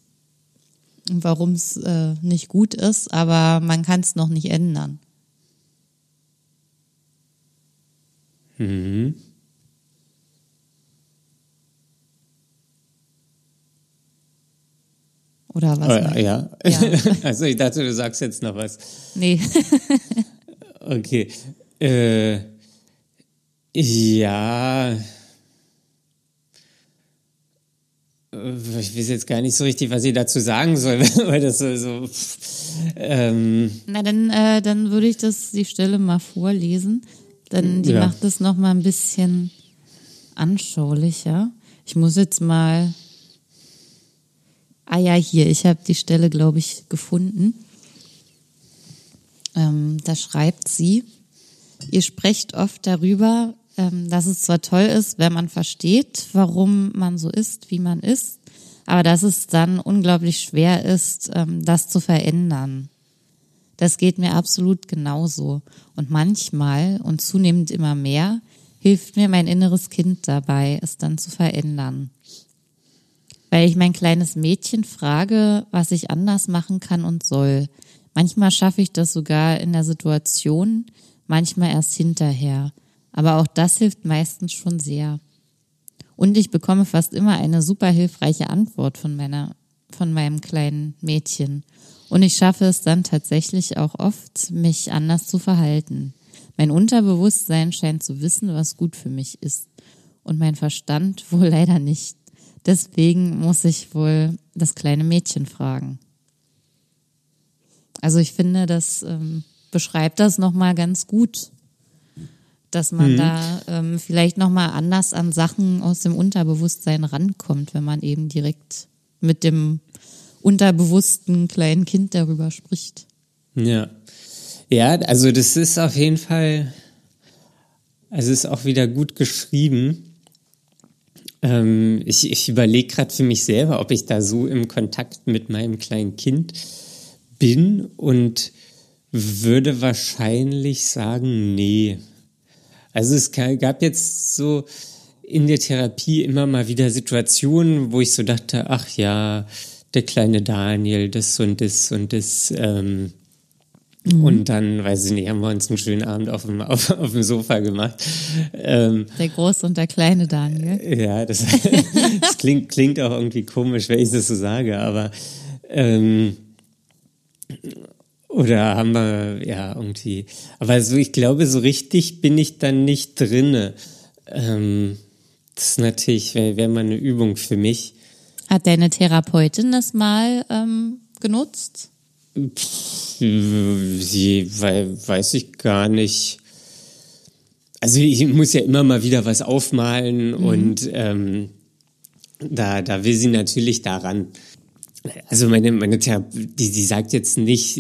und warum es äh, nicht gut ist, aber man kann es noch nicht ändern. Mhm. Oder was? Äh, ja. ja. also ich dachte, du sagst jetzt noch was. Nee. okay. Äh, ja. Ich weiß jetzt gar nicht so richtig, was ich dazu sagen soll, weil das so. so ähm Na, dann, äh, dann würde ich das die Stelle mal vorlesen. Dann die ja. macht das noch mal ein bisschen anschaulicher. Ich muss jetzt mal Ah ja, hier, ich habe die Stelle, glaube ich, gefunden. Ähm, da schreibt sie, ihr sprecht oft darüber, ähm, dass es zwar toll ist, wenn man versteht, warum man so ist, wie man ist, aber dass es dann unglaublich schwer ist, ähm, das zu verändern. Das geht mir absolut genauso. Und manchmal und zunehmend immer mehr hilft mir mein inneres Kind dabei, es dann zu verändern weil ich mein kleines Mädchen frage, was ich anders machen kann und soll. Manchmal schaffe ich das sogar in der Situation, manchmal erst hinterher. Aber auch das hilft meistens schon sehr. Und ich bekomme fast immer eine super hilfreiche Antwort von meiner, von meinem kleinen Mädchen. Und ich schaffe es dann tatsächlich auch oft, mich anders zu verhalten. Mein Unterbewusstsein scheint zu wissen, was gut für mich ist. Und mein Verstand wohl leider nicht. Deswegen muss ich wohl das kleine Mädchen fragen. Also ich finde, das ähm, beschreibt das nochmal ganz gut, dass man mhm. da ähm, vielleicht nochmal anders an Sachen aus dem Unterbewusstsein rankommt, wenn man eben direkt mit dem unterbewussten kleinen Kind darüber spricht. Ja. Ja, also das ist auf jeden Fall, also ist auch wieder gut geschrieben. Ähm, ich ich überlege gerade für mich selber, ob ich da so im Kontakt mit meinem kleinen Kind bin und würde wahrscheinlich sagen, nee. Also es gab jetzt so in der Therapie immer mal wieder Situationen, wo ich so dachte, ach ja, der kleine Daniel, das und das und das. Ähm. Und dann, weiß ich nicht, haben wir uns einen schönen Abend auf dem, auf, auf dem Sofa gemacht. Ähm, der große und der kleine Daniel. Ja, das, das klingt, klingt auch irgendwie komisch, wenn ich das so sage, aber ähm, oder haben wir, ja, irgendwie. Aber so, ich glaube, so richtig bin ich dann nicht drinne. Ähm, das ist natürlich, wäre wär mal eine Übung für mich. Hat deine Therapeutin das mal ähm, genutzt? Sie weiß ich gar nicht. Also ich muss ja immer mal wieder was aufmalen mhm. und ähm, da, da will sie natürlich daran. Also meine, meine Therapie, die, die sagt jetzt nicht,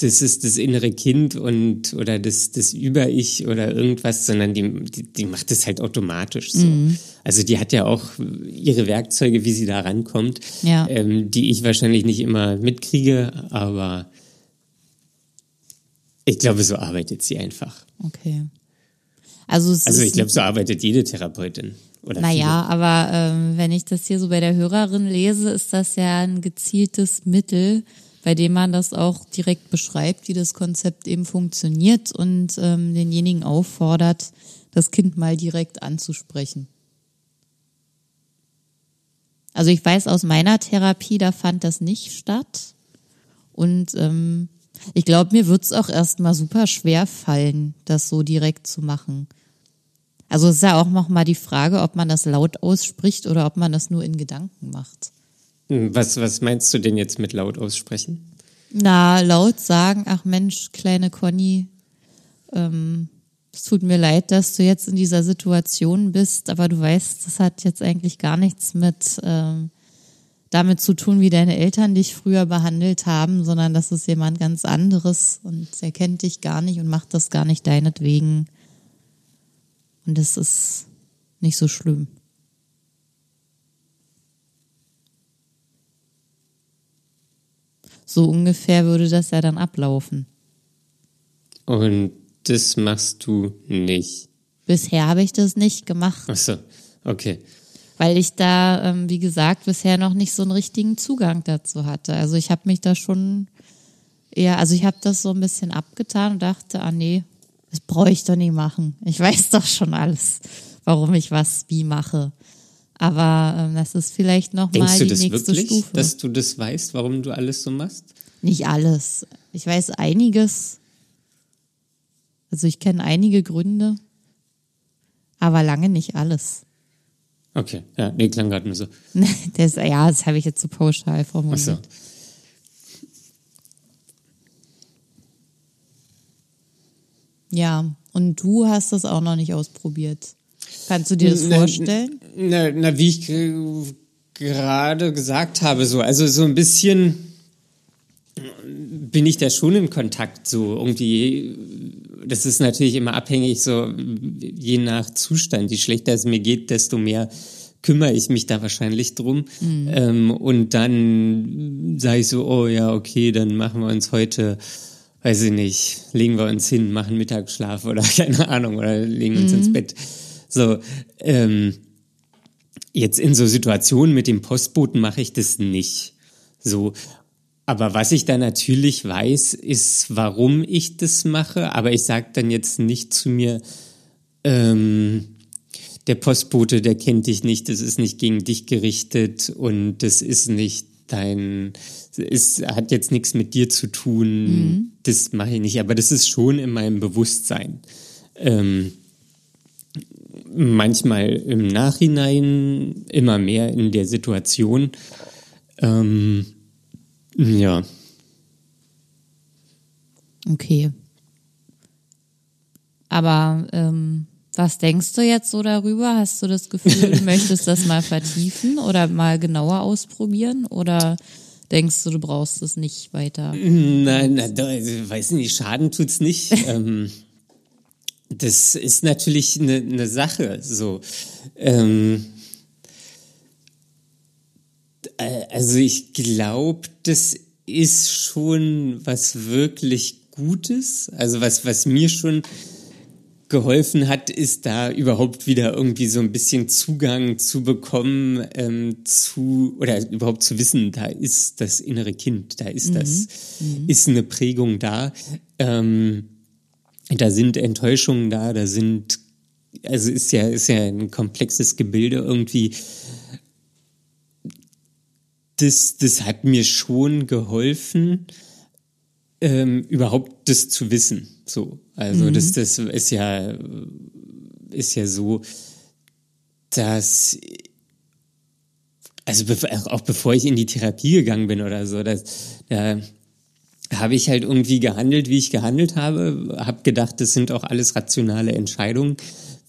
das ist das innere Kind und oder das, das Über-Ich oder irgendwas, sondern die, die, die macht es halt automatisch so. Mhm. Also die hat ja auch ihre Werkzeuge, wie sie da rankommt, ja. ähm, die ich wahrscheinlich nicht immer mitkriege, aber ich glaube, so arbeitet sie einfach. Okay. Also, also ich glaube, so arbeitet jede Therapeutin. Oder naja, viele. aber ähm, wenn ich das hier so bei der Hörerin lese, ist das ja ein gezieltes Mittel, bei dem man das auch direkt beschreibt, wie das Konzept eben funktioniert und ähm, denjenigen auffordert, das Kind mal direkt anzusprechen. Also ich weiß aus meiner Therapie, da fand das nicht statt. Und ähm, ich glaube, mir wird es auch erstmal super schwer fallen, das so direkt zu machen. Also es ist ja auch nochmal die Frage, ob man das laut ausspricht oder ob man das nur in Gedanken macht. Was, was meinst du denn jetzt mit laut aussprechen? Na, laut sagen, ach Mensch, kleine Conny, ähm, es tut mir leid, dass du jetzt in dieser Situation bist, aber du weißt, das hat jetzt eigentlich gar nichts mit ähm, damit zu tun, wie deine Eltern dich früher behandelt haben, sondern das ist jemand ganz anderes und er kennt dich gar nicht und macht das gar nicht deinetwegen. Und das ist nicht so schlimm. So ungefähr würde das ja dann ablaufen. Und das machst du nicht? Bisher habe ich das nicht gemacht. Ach so, okay. Weil ich da, ähm, wie gesagt, bisher noch nicht so einen richtigen Zugang dazu hatte. Also ich habe mich da schon eher, also ich habe das so ein bisschen abgetan und dachte, ah nee, das brauche ich doch nicht machen. Ich weiß doch schon alles, warum ich was wie mache. Aber ähm, das ist vielleicht noch Denkst mal die nächste wirklich, Stufe. Dass du das weißt, warum du alles so machst? Nicht alles. Ich weiß einiges. Also ich kenne einige Gründe, aber lange nicht alles. Okay, ja, nee, klang gerade nur so. das, ja, das habe ich jetzt so pauschal formuliert. Ach so. Ja, und du hast das auch noch nicht ausprobiert. Kannst du dir das vorstellen? Na, na, wie ich gerade gesagt habe, so, also so ein bisschen bin ich da schon in Kontakt, so irgendwie. Das ist natürlich immer abhängig, so je nach Zustand. Je schlechter es mir geht, desto mehr kümmere ich mich da wahrscheinlich drum. Mhm. Ähm, und dann sage ich so, oh ja, okay, dann machen wir uns heute weiß ich nicht, legen wir uns hin, machen Mittagsschlaf oder keine Ahnung, oder legen uns mhm. ins Bett. So, ähm, jetzt in so Situationen mit dem Postboten mache ich das nicht. So, aber was ich da natürlich weiß, ist, warum ich das mache. Aber ich sage dann jetzt nicht zu mir, ähm, der Postbote, der kennt dich nicht, das ist nicht gegen dich gerichtet und das ist nicht dein, es hat jetzt nichts mit dir zu tun, mhm. das mache ich nicht, aber das ist schon in meinem Bewusstsein. Ähm, manchmal im Nachhinein, immer mehr in der Situation. Ähm, ja. Okay. Aber ähm, was denkst du jetzt so darüber? Hast du das Gefühl, du möchtest das mal vertiefen oder mal genauer ausprobieren? Oder denkst du, du brauchst es nicht weiter? Nein, na, also, weiß nicht, Schaden tut's nicht. ähm, das ist natürlich eine, eine Sache. So, ähm, äh, also ich glaube, das ist schon was wirklich Gutes. Also was, was mir schon geholfen hat, ist da überhaupt wieder irgendwie so ein bisschen Zugang zu bekommen, ähm, zu oder überhaupt zu wissen, da ist das innere Kind, da ist mhm. das, mhm. ist eine Prägung da. Ähm, da sind Enttäuschungen da, da sind, also ist ja, ist ja ein komplexes Gebilde irgendwie. Das, das hat mir schon geholfen, ähm, überhaupt das zu wissen. So, also mhm. das, das ist ja, ist ja so, dass also auch bevor ich in die Therapie gegangen bin oder so, dass, da habe ich halt irgendwie gehandelt, wie ich gehandelt habe, habe gedacht, das sind auch alles rationale Entscheidungen,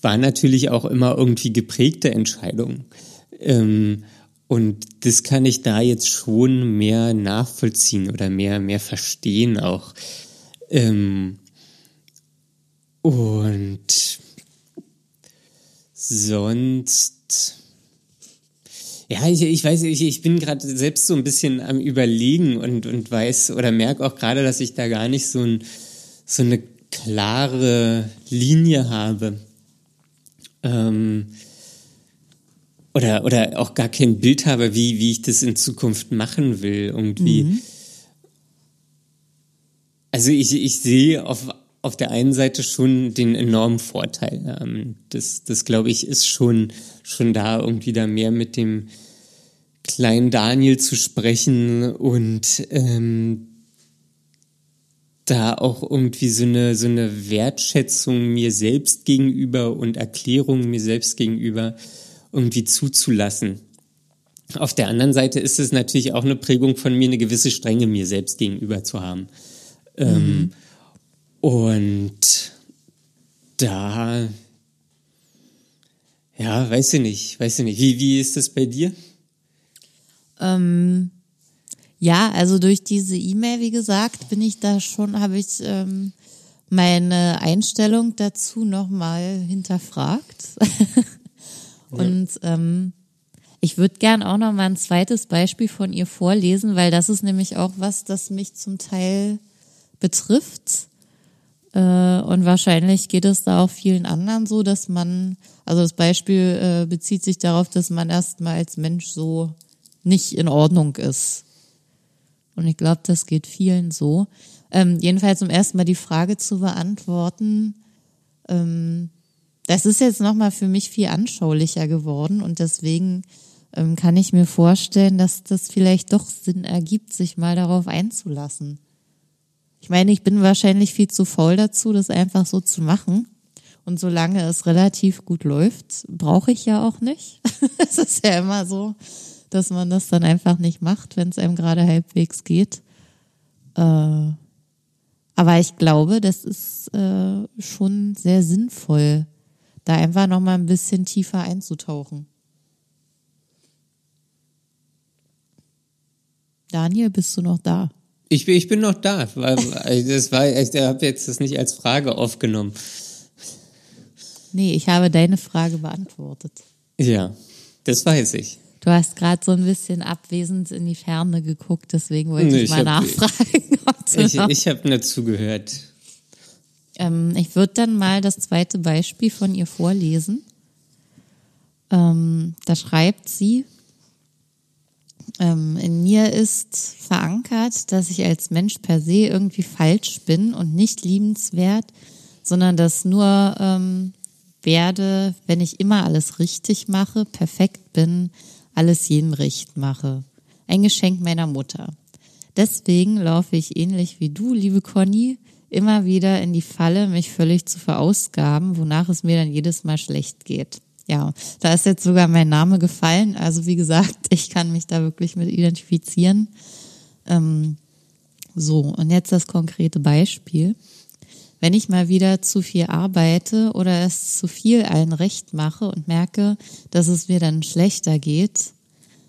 war natürlich auch immer irgendwie geprägte Entscheidungen. Ähm, und das kann ich da jetzt schon mehr nachvollziehen oder mehr, mehr verstehen auch. Ähm, und sonst ja, ich, ich weiß, ich, ich bin gerade selbst so ein bisschen am Überlegen und, und weiß oder merke auch gerade, dass ich da gar nicht so, ein, so eine klare Linie habe. Ähm, oder, oder auch gar kein Bild habe, wie, wie ich das in Zukunft machen will, irgendwie. Mhm. Also ich, ich sehe auf, auf der einen Seite schon den enormen Vorteil. Ähm, das, das glaube ich, ist schon, schon da, irgendwie da mehr mit dem kleinen Daniel zu sprechen und ähm, da auch irgendwie so eine, so eine Wertschätzung mir selbst gegenüber und Erklärung mir selbst gegenüber irgendwie zuzulassen. Auf der anderen Seite ist es natürlich auch eine Prägung von mir, eine gewisse Strenge mir selbst gegenüber zu haben. Ähm, mhm. Ähm, und da, ja, weiß ich nicht, weiß ich nicht. Wie, wie ist das bei dir? Ähm, ja, also durch diese E-Mail, wie gesagt, bin ich da schon, habe ich ähm, meine Einstellung dazu nochmal hinterfragt. Und ähm, ich würde gern auch noch mal ein zweites Beispiel von ihr vorlesen, weil das ist nämlich auch was, das mich zum Teil betrifft. Äh, und wahrscheinlich geht es da auch vielen anderen so, dass man, also das Beispiel äh, bezieht sich darauf, dass man erstmal als Mensch so nicht in Ordnung ist. Und ich glaube, das geht vielen so. Ähm, jedenfalls, um erstmal die Frage zu beantworten, ähm, das ist jetzt nochmal für mich viel anschaulicher geworden und deswegen ähm, kann ich mir vorstellen, dass das vielleicht doch Sinn ergibt, sich mal darauf einzulassen. Ich meine, ich bin wahrscheinlich viel zu faul dazu, das einfach so zu machen. Und solange es relativ gut läuft, brauche ich ja auch nicht. Es ist ja immer so, dass man das dann einfach nicht macht, wenn es einem gerade halbwegs geht. Äh, aber ich glaube, das ist äh, schon sehr sinnvoll, da einfach noch mal ein bisschen tiefer einzutauchen. Daniel, bist du noch da? Ich bin, ich bin noch da. Weil, das war, ich habe jetzt das nicht als Frage aufgenommen. Nee, ich habe deine Frage beantwortet. Ja, das weiß ich. Du hast gerade so ein bisschen abwesend in die Ferne geguckt, deswegen wollte nee, ich mal hab, nachfragen. ich ich habe nur zugehört. Ähm, ich würde dann mal das zweite Beispiel von ihr vorlesen. Ähm, da schreibt sie, ähm, in mir ist verankert, dass ich als Mensch per se irgendwie falsch bin und nicht liebenswert, sondern dass nur ähm, werde, wenn ich immer alles richtig mache, perfekt bin, alles jedem recht mache. Ein Geschenk meiner Mutter. Deswegen laufe ich ähnlich wie du, liebe Conny, immer wieder in die Falle, mich völlig zu verausgaben, wonach es mir dann jedes Mal schlecht geht. Ja, da ist jetzt sogar mein Name gefallen. Also wie gesagt, ich kann mich da wirklich mit identifizieren. Ähm, so, und jetzt das konkrete Beispiel. Wenn ich mal wieder zu viel arbeite oder es zu viel allen recht mache und merke, dass es mir dann schlechter geht,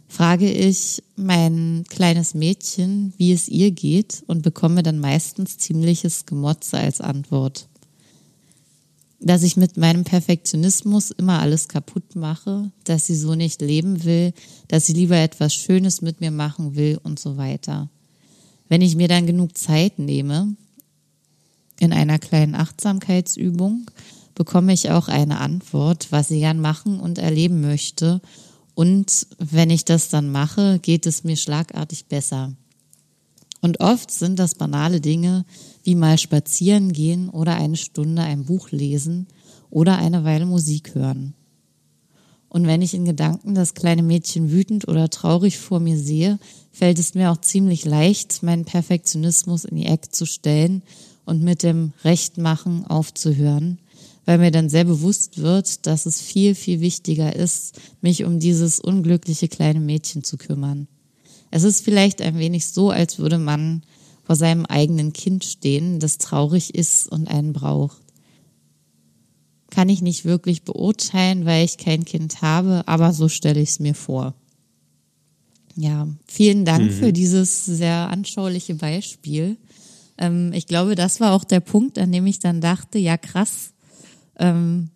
frage ich mein kleines Mädchen, wie es ihr geht und bekomme dann meistens ziemliches Gemotze als Antwort. Dass ich mit meinem Perfektionismus immer alles kaputt mache, dass sie so nicht leben will, dass sie lieber etwas Schönes mit mir machen will und so weiter. Wenn ich mir dann genug Zeit nehme, in einer kleinen Achtsamkeitsübung, bekomme ich auch eine Antwort, was sie gern machen und erleben möchte. Und wenn ich das dann mache, geht es mir schlagartig besser. Und oft sind das banale Dinge, wie mal spazieren gehen oder eine Stunde ein Buch lesen oder eine Weile Musik hören. Und wenn ich in Gedanken das kleine Mädchen wütend oder traurig vor mir sehe, fällt es mir auch ziemlich leicht, meinen Perfektionismus in die Ecke zu stellen und mit dem Rechtmachen aufzuhören, weil mir dann sehr bewusst wird, dass es viel, viel wichtiger ist, mich um dieses unglückliche kleine Mädchen zu kümmern. Es ist vielleicht ein wenig so, als würde man vor seinem eigenen Kind stehen, das traurig ist und einen braucht kann ich nicht wirklich beurteilen, weil ich kein Kind habe, aber so stelle ich es mir vor. Ja, vielen Dank mhm. für dieses sehr anschauliche Beispiel. Ähm, ich glaube, das war auch der Punkt, an dem ich dann dachte, ja krass, ähm,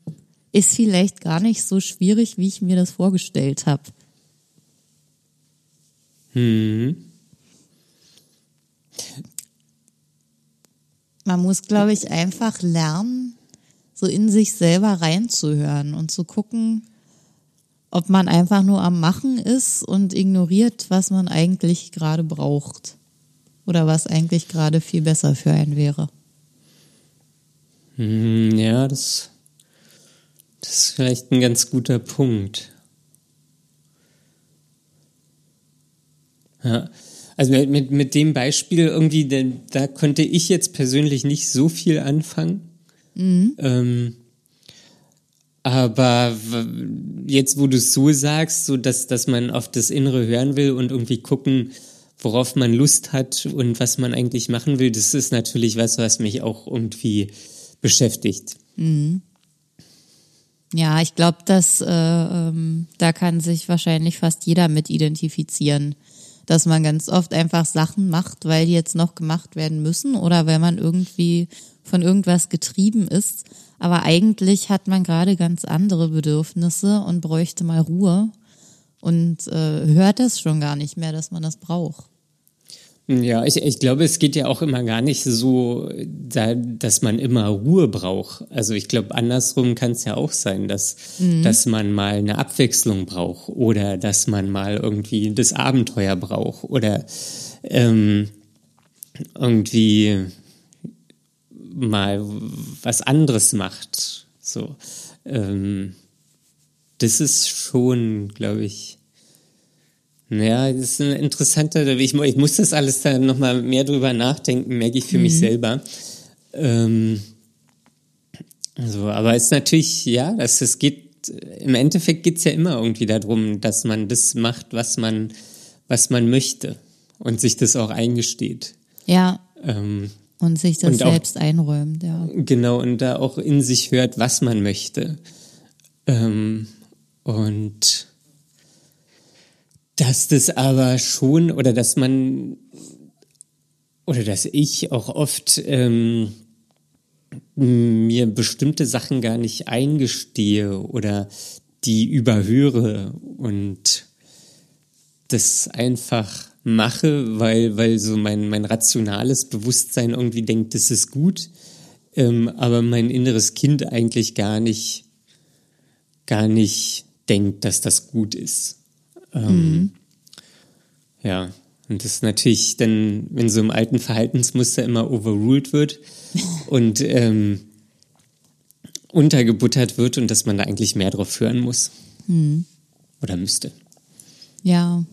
ist vielleicht gar nicht so schwierig, wie ich mir das vorgestellt habe. Mhm. Man muss, glaube ich, einfach lernen, so in sich selber reinzuhören und zu gucken, ob man einfach nur am Machen ist und ignoriert, was man eigentlich gerade braucht oder was eigentlich gerade viel besser für einen wäre. Hm, ja, das, das ist vielleicht ein ganz guter Punkt. Ja, also mit, mit dem Beispiel irgendwie, da konnte ich jetzt persönlich nicht so viel anfangen. Mhm. Ähm, aber jetzt, wo du es so sagst, so dass, dass man auf das Innere hören will und irgendwie gucken, worauf man Lust hat und was man eigentlich machen will, das ist natürlich was, was mich auch irgendwie beschäftigt. Mhm. Ja, ich glaube, dass äh, ähm, da kann sich wahrscheinlich fast jeder mit identifizieren, dass man ganz oft einfach Sachen macht, weil die jetzt noch gemacht werden müssen oder weil man irgendwie von irgendwas getrieben ist. Aber eigentlich hat man gerade ganz andere Bedürfnisse und bräuchte mal Ruhe und äh, hört das schon gar nicht mehr, dass man das braucht. Ja, ich, ich glaube, es geht ja auch immer gar nicht so, da, dass man immer Ruhe braucht. Also ich glaube, andersrum kann es ja auch sein, dass, mhm. dass man mal eine Abwechslung braucht oder dass man mal irgendwie das Abenteuer braucht oder ähm, irgendwie mal was anderes macht. So, ähm, das ist schon, glaube ich, naja, das ist ein interessanter, ich, ich muss das alles da nochmal mehr drüber nachdenken, merke ich für mhm. mich selber. Ähm, also, aber es ist natürlich, ja, dass es geht, im Endeffekt geht es ja immer irgendwie darum, dass man das macht, was man, was man möchte und sich das auch eingesteht. Ja. Ähm, und sich das und selbst auch, einräumt, ja. Genau, und da auch in sich hört, was man möchte. Ähm, und dass das aber schon, oder dass man, oder dass ich auch oft ähm, mir bestimmte Sachen gar nicht eingestehe oder die überhöre und das einfach mache, weil, weil so mein, mein rationales Bewusstsein irgendwie denkt, das ist gut, ähm, aber mein inneres Kind eigentlich gar nicht, gar nicht denkt, dass das gut ist. Ähm, mhm. Ja, und das ist natürlich dann, wenn so im alten Verhaltensmuster immer overruled wird und ähm, untergebuttert wird und dass man da eigentlich mehr drauf hören muss. Mhm. Oder müsste. Ja,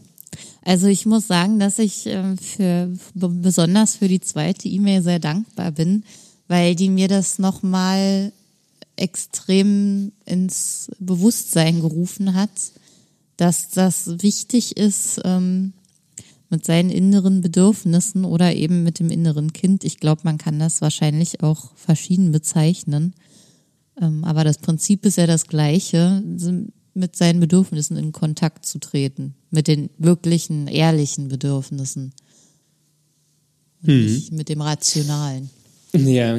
Also ich muss sagen, dass ich äh, für besonders für die zweite E-Mail sehr dankbar bin, weil die mir das nochmal extrem ins Bewusstsein gerufen hat, dass das wichtig ist ähm, mit seinen inneren Bedürfnissen oder eben mit dem inneren Kind. Ich glaube, man kann das wahrscheinlich auch verschieden bezeichnen. Ähm, aber das Prinzip ist ja das gleiche, mit seinen Bedürfnissen in Kontakt zu treten, mit den wirklichen, ehrlichen Bedürfnissen. Hm. Nicht mit dem Rationalen. Ja,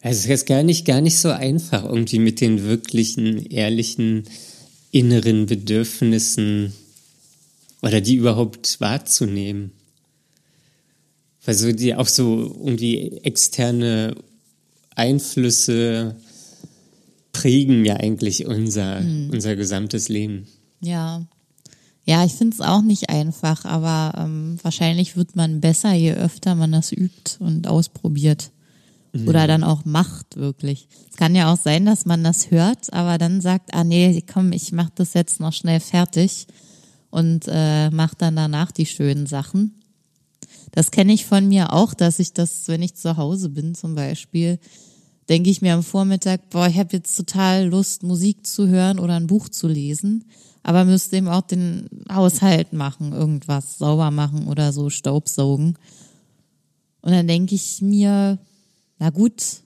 Also es ist gar nicht, gar nicht so einfach, irgendwie mit den wirklichen, ehrlichen, inneren Bedürfnissen oder die überhaupt wahrzunehmen. Weil so die auch so irgendwie externe Einflüsse prägen ja eigentlich unser, mhm. unser gesamtes Leben. Ja. Ja, ich finde es auch nicht einfach, aber ähm, wahrscheinlich wird man besser, je öfter man das übt und ausprobiert oder dann auch macht wirklich. Es kann ja auch sein, dass man das hört, aber dann sagt, ah nee, komm, ich mach das jetzt noch schnell fertig und äh, mach dann danach die schönen Sachen. Das kenne ich von mir auch, dass ich das, wenn ich zu Hause bin zum Beispiel, denke ich mir am Vormittag, boah, ich habe jetzt total Lust, Musik zu hören oder ein Buch zu lesen, aber müsste eben auch den Haushalt machen, irgendwas sauber machen oder so Staubsaugen. Und dann denke ich mir, na gut,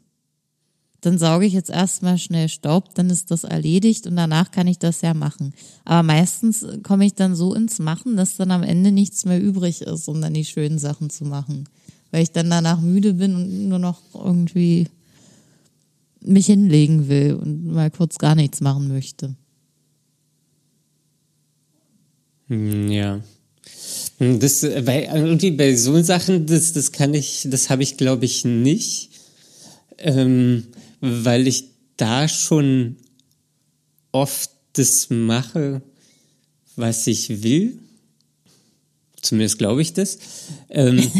dann sauge ich jetzt erstmal schnell Staub, dann ist das erledigt und danach kann ich das ja machen. Aber meistens komme ich dann so ins Machen, dass dann am Ende nichts mehr übrig ist, um dann die schönen Sachen zu machen. Weil ich dann danach müde bin und nur noch irgendwie mich hinlegen will und mal kurz gar nichts machen möchte. Hm, ja. Hm, das bei irgendwie bei so Sachen, das, das kann ich, das habe ich glaube ich nicht ähm, weil ich da schon oft das mache, was ich will. Zumindest glaube ich das. Ähm,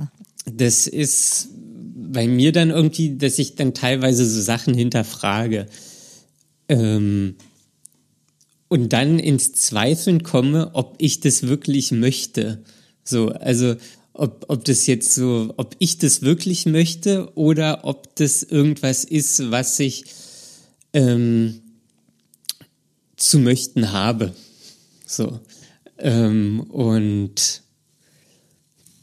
das ist bei mir dann irgendwie, dass ich dann teilweise so Sachen hinterfrage. Ähm, und dann ins Zweifeln komme, ob ich das wirklich möchte. So, also ob, ob das jetzt so, ob ich das wirklich möchte oder ob das irgendwas ist, was ich ähm, zu möchten habe. So. Ähm, und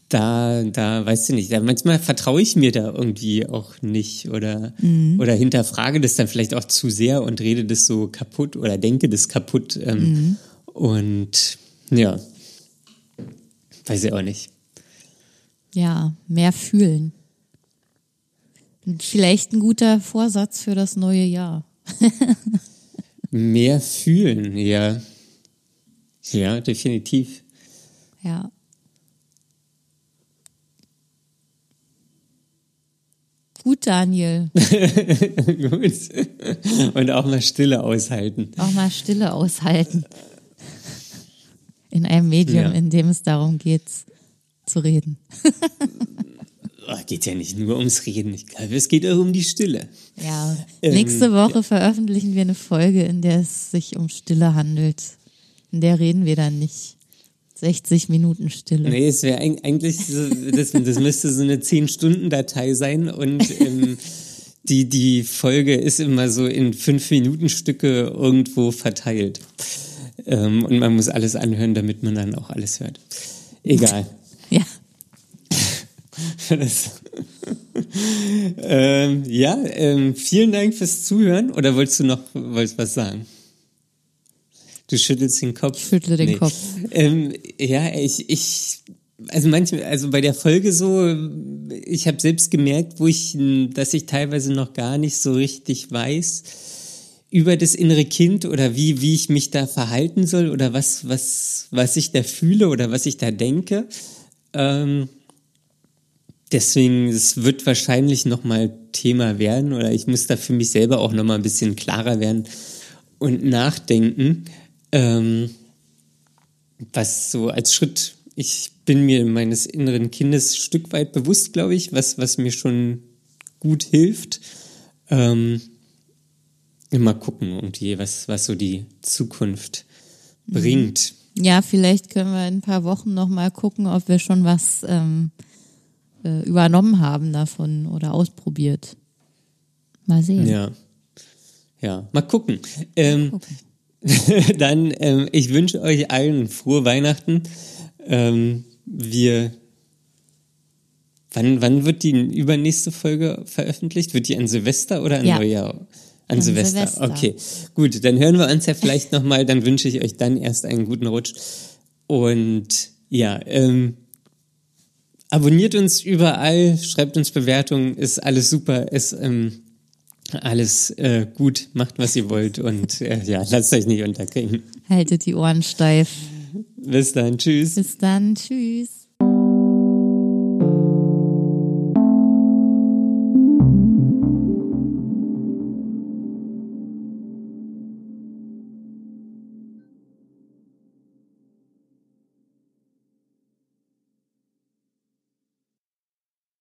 da, da, weißt du nicht, da, manchmal vertraue ich mir da irgendwie auch nicht oder, mhm. oder hinterfrage das dann vielleicht auch zu sehr und rede das so kaputt oder denke das kaputt. Ähm, mhm. Und ja, weiß ich auch nicht ja, mehr fühlen. Vielleicht ein guter Vorsatz für das neue Jahr. mehr fühlen, ja. Ja, definitiv. Ja. Gut, Daniel. Gut. Und auch mal Stille aushalten. Auch mal Stille aushalten. In einem Medium, ja. in dem es darum geht, zu reden. geht ja nicht nur ums Reden, ich glaube, es geht auch um die Stille. Ja, ähm, nächste Woche veröffentlichen wir eine Folge, in der es sich um Stille handelt. In der reden wir dann nicht. 60 Minuten Stille. Nee, es wäre eigentlich, so, das, das müsste so eine 10-Stunden-Datei sein und ähm, die, die Folge ist immer so in 5-Minuten-Stücke irgendwo verteilt. Ähm, und man muss alles anhören, damit man dann auch alles hört. Egal. Ja. ähm, ja, ähm, vielen Dank fürs Zuhören. Oder wolltest du noch wolltest was sagen? Du schüttelst den Kopf. Ich schüttle den nee. Kopf. Ähm, ja, ich, ich, also manchmal, also bei der Folge so, ich habe selbst gemerkt, wo ich, dass ich teilweise noch gar nicht so richtig weiß über das innere Kind oder wie, wie ich mich da verhalten soll oder was, was, was ich da fühle oder was ich da denke. Ähm, deswegen, es wird wahrscheinlich nochmal Thema werden oder ich muss da für mich selber auch nochmal ein bisschen klarer werden und nachdenken, ähm, was so als Schritt, ich bin mir meines inneren Kindes ein Stück weit bewusst, glaube ich, was, was mir schon gut hilft. Ähm, mal gucken, irgendwie, was, was so die Zukunft bringt. Ja, vielleicht können wir in ein paar Wochen noch mal gucken, ob wir schon was ähm, äh, übernommen haben davon oder ausprobiert. Mal sehen. Ja. Ja, mal gucken. Ähm, gucken. dann, ähm, ich wünsche euch allen frohe Weihnachten. Ähm, wir Wann, wann wird die übernächste Folge veröffentlicht? Wird die an Silvester oder an Ja. Neujahr? An, Silvester. Silvester. Okay, gut, dann hören wir uns ja vielleicht nochmal. Dann wünsche ich euch dann erst einen guten Rutsch. Und ja, ähm, abonniert uns überall, schreibt uns Bewertungen, ist alles super, ist ähm, alles äh, gut, macht was ihr wollt und äh, ja, lasst euch nicht unterkriegen. Haltet die Ohren steif. Bis dann, tschüss. Bis dann. Tschüss.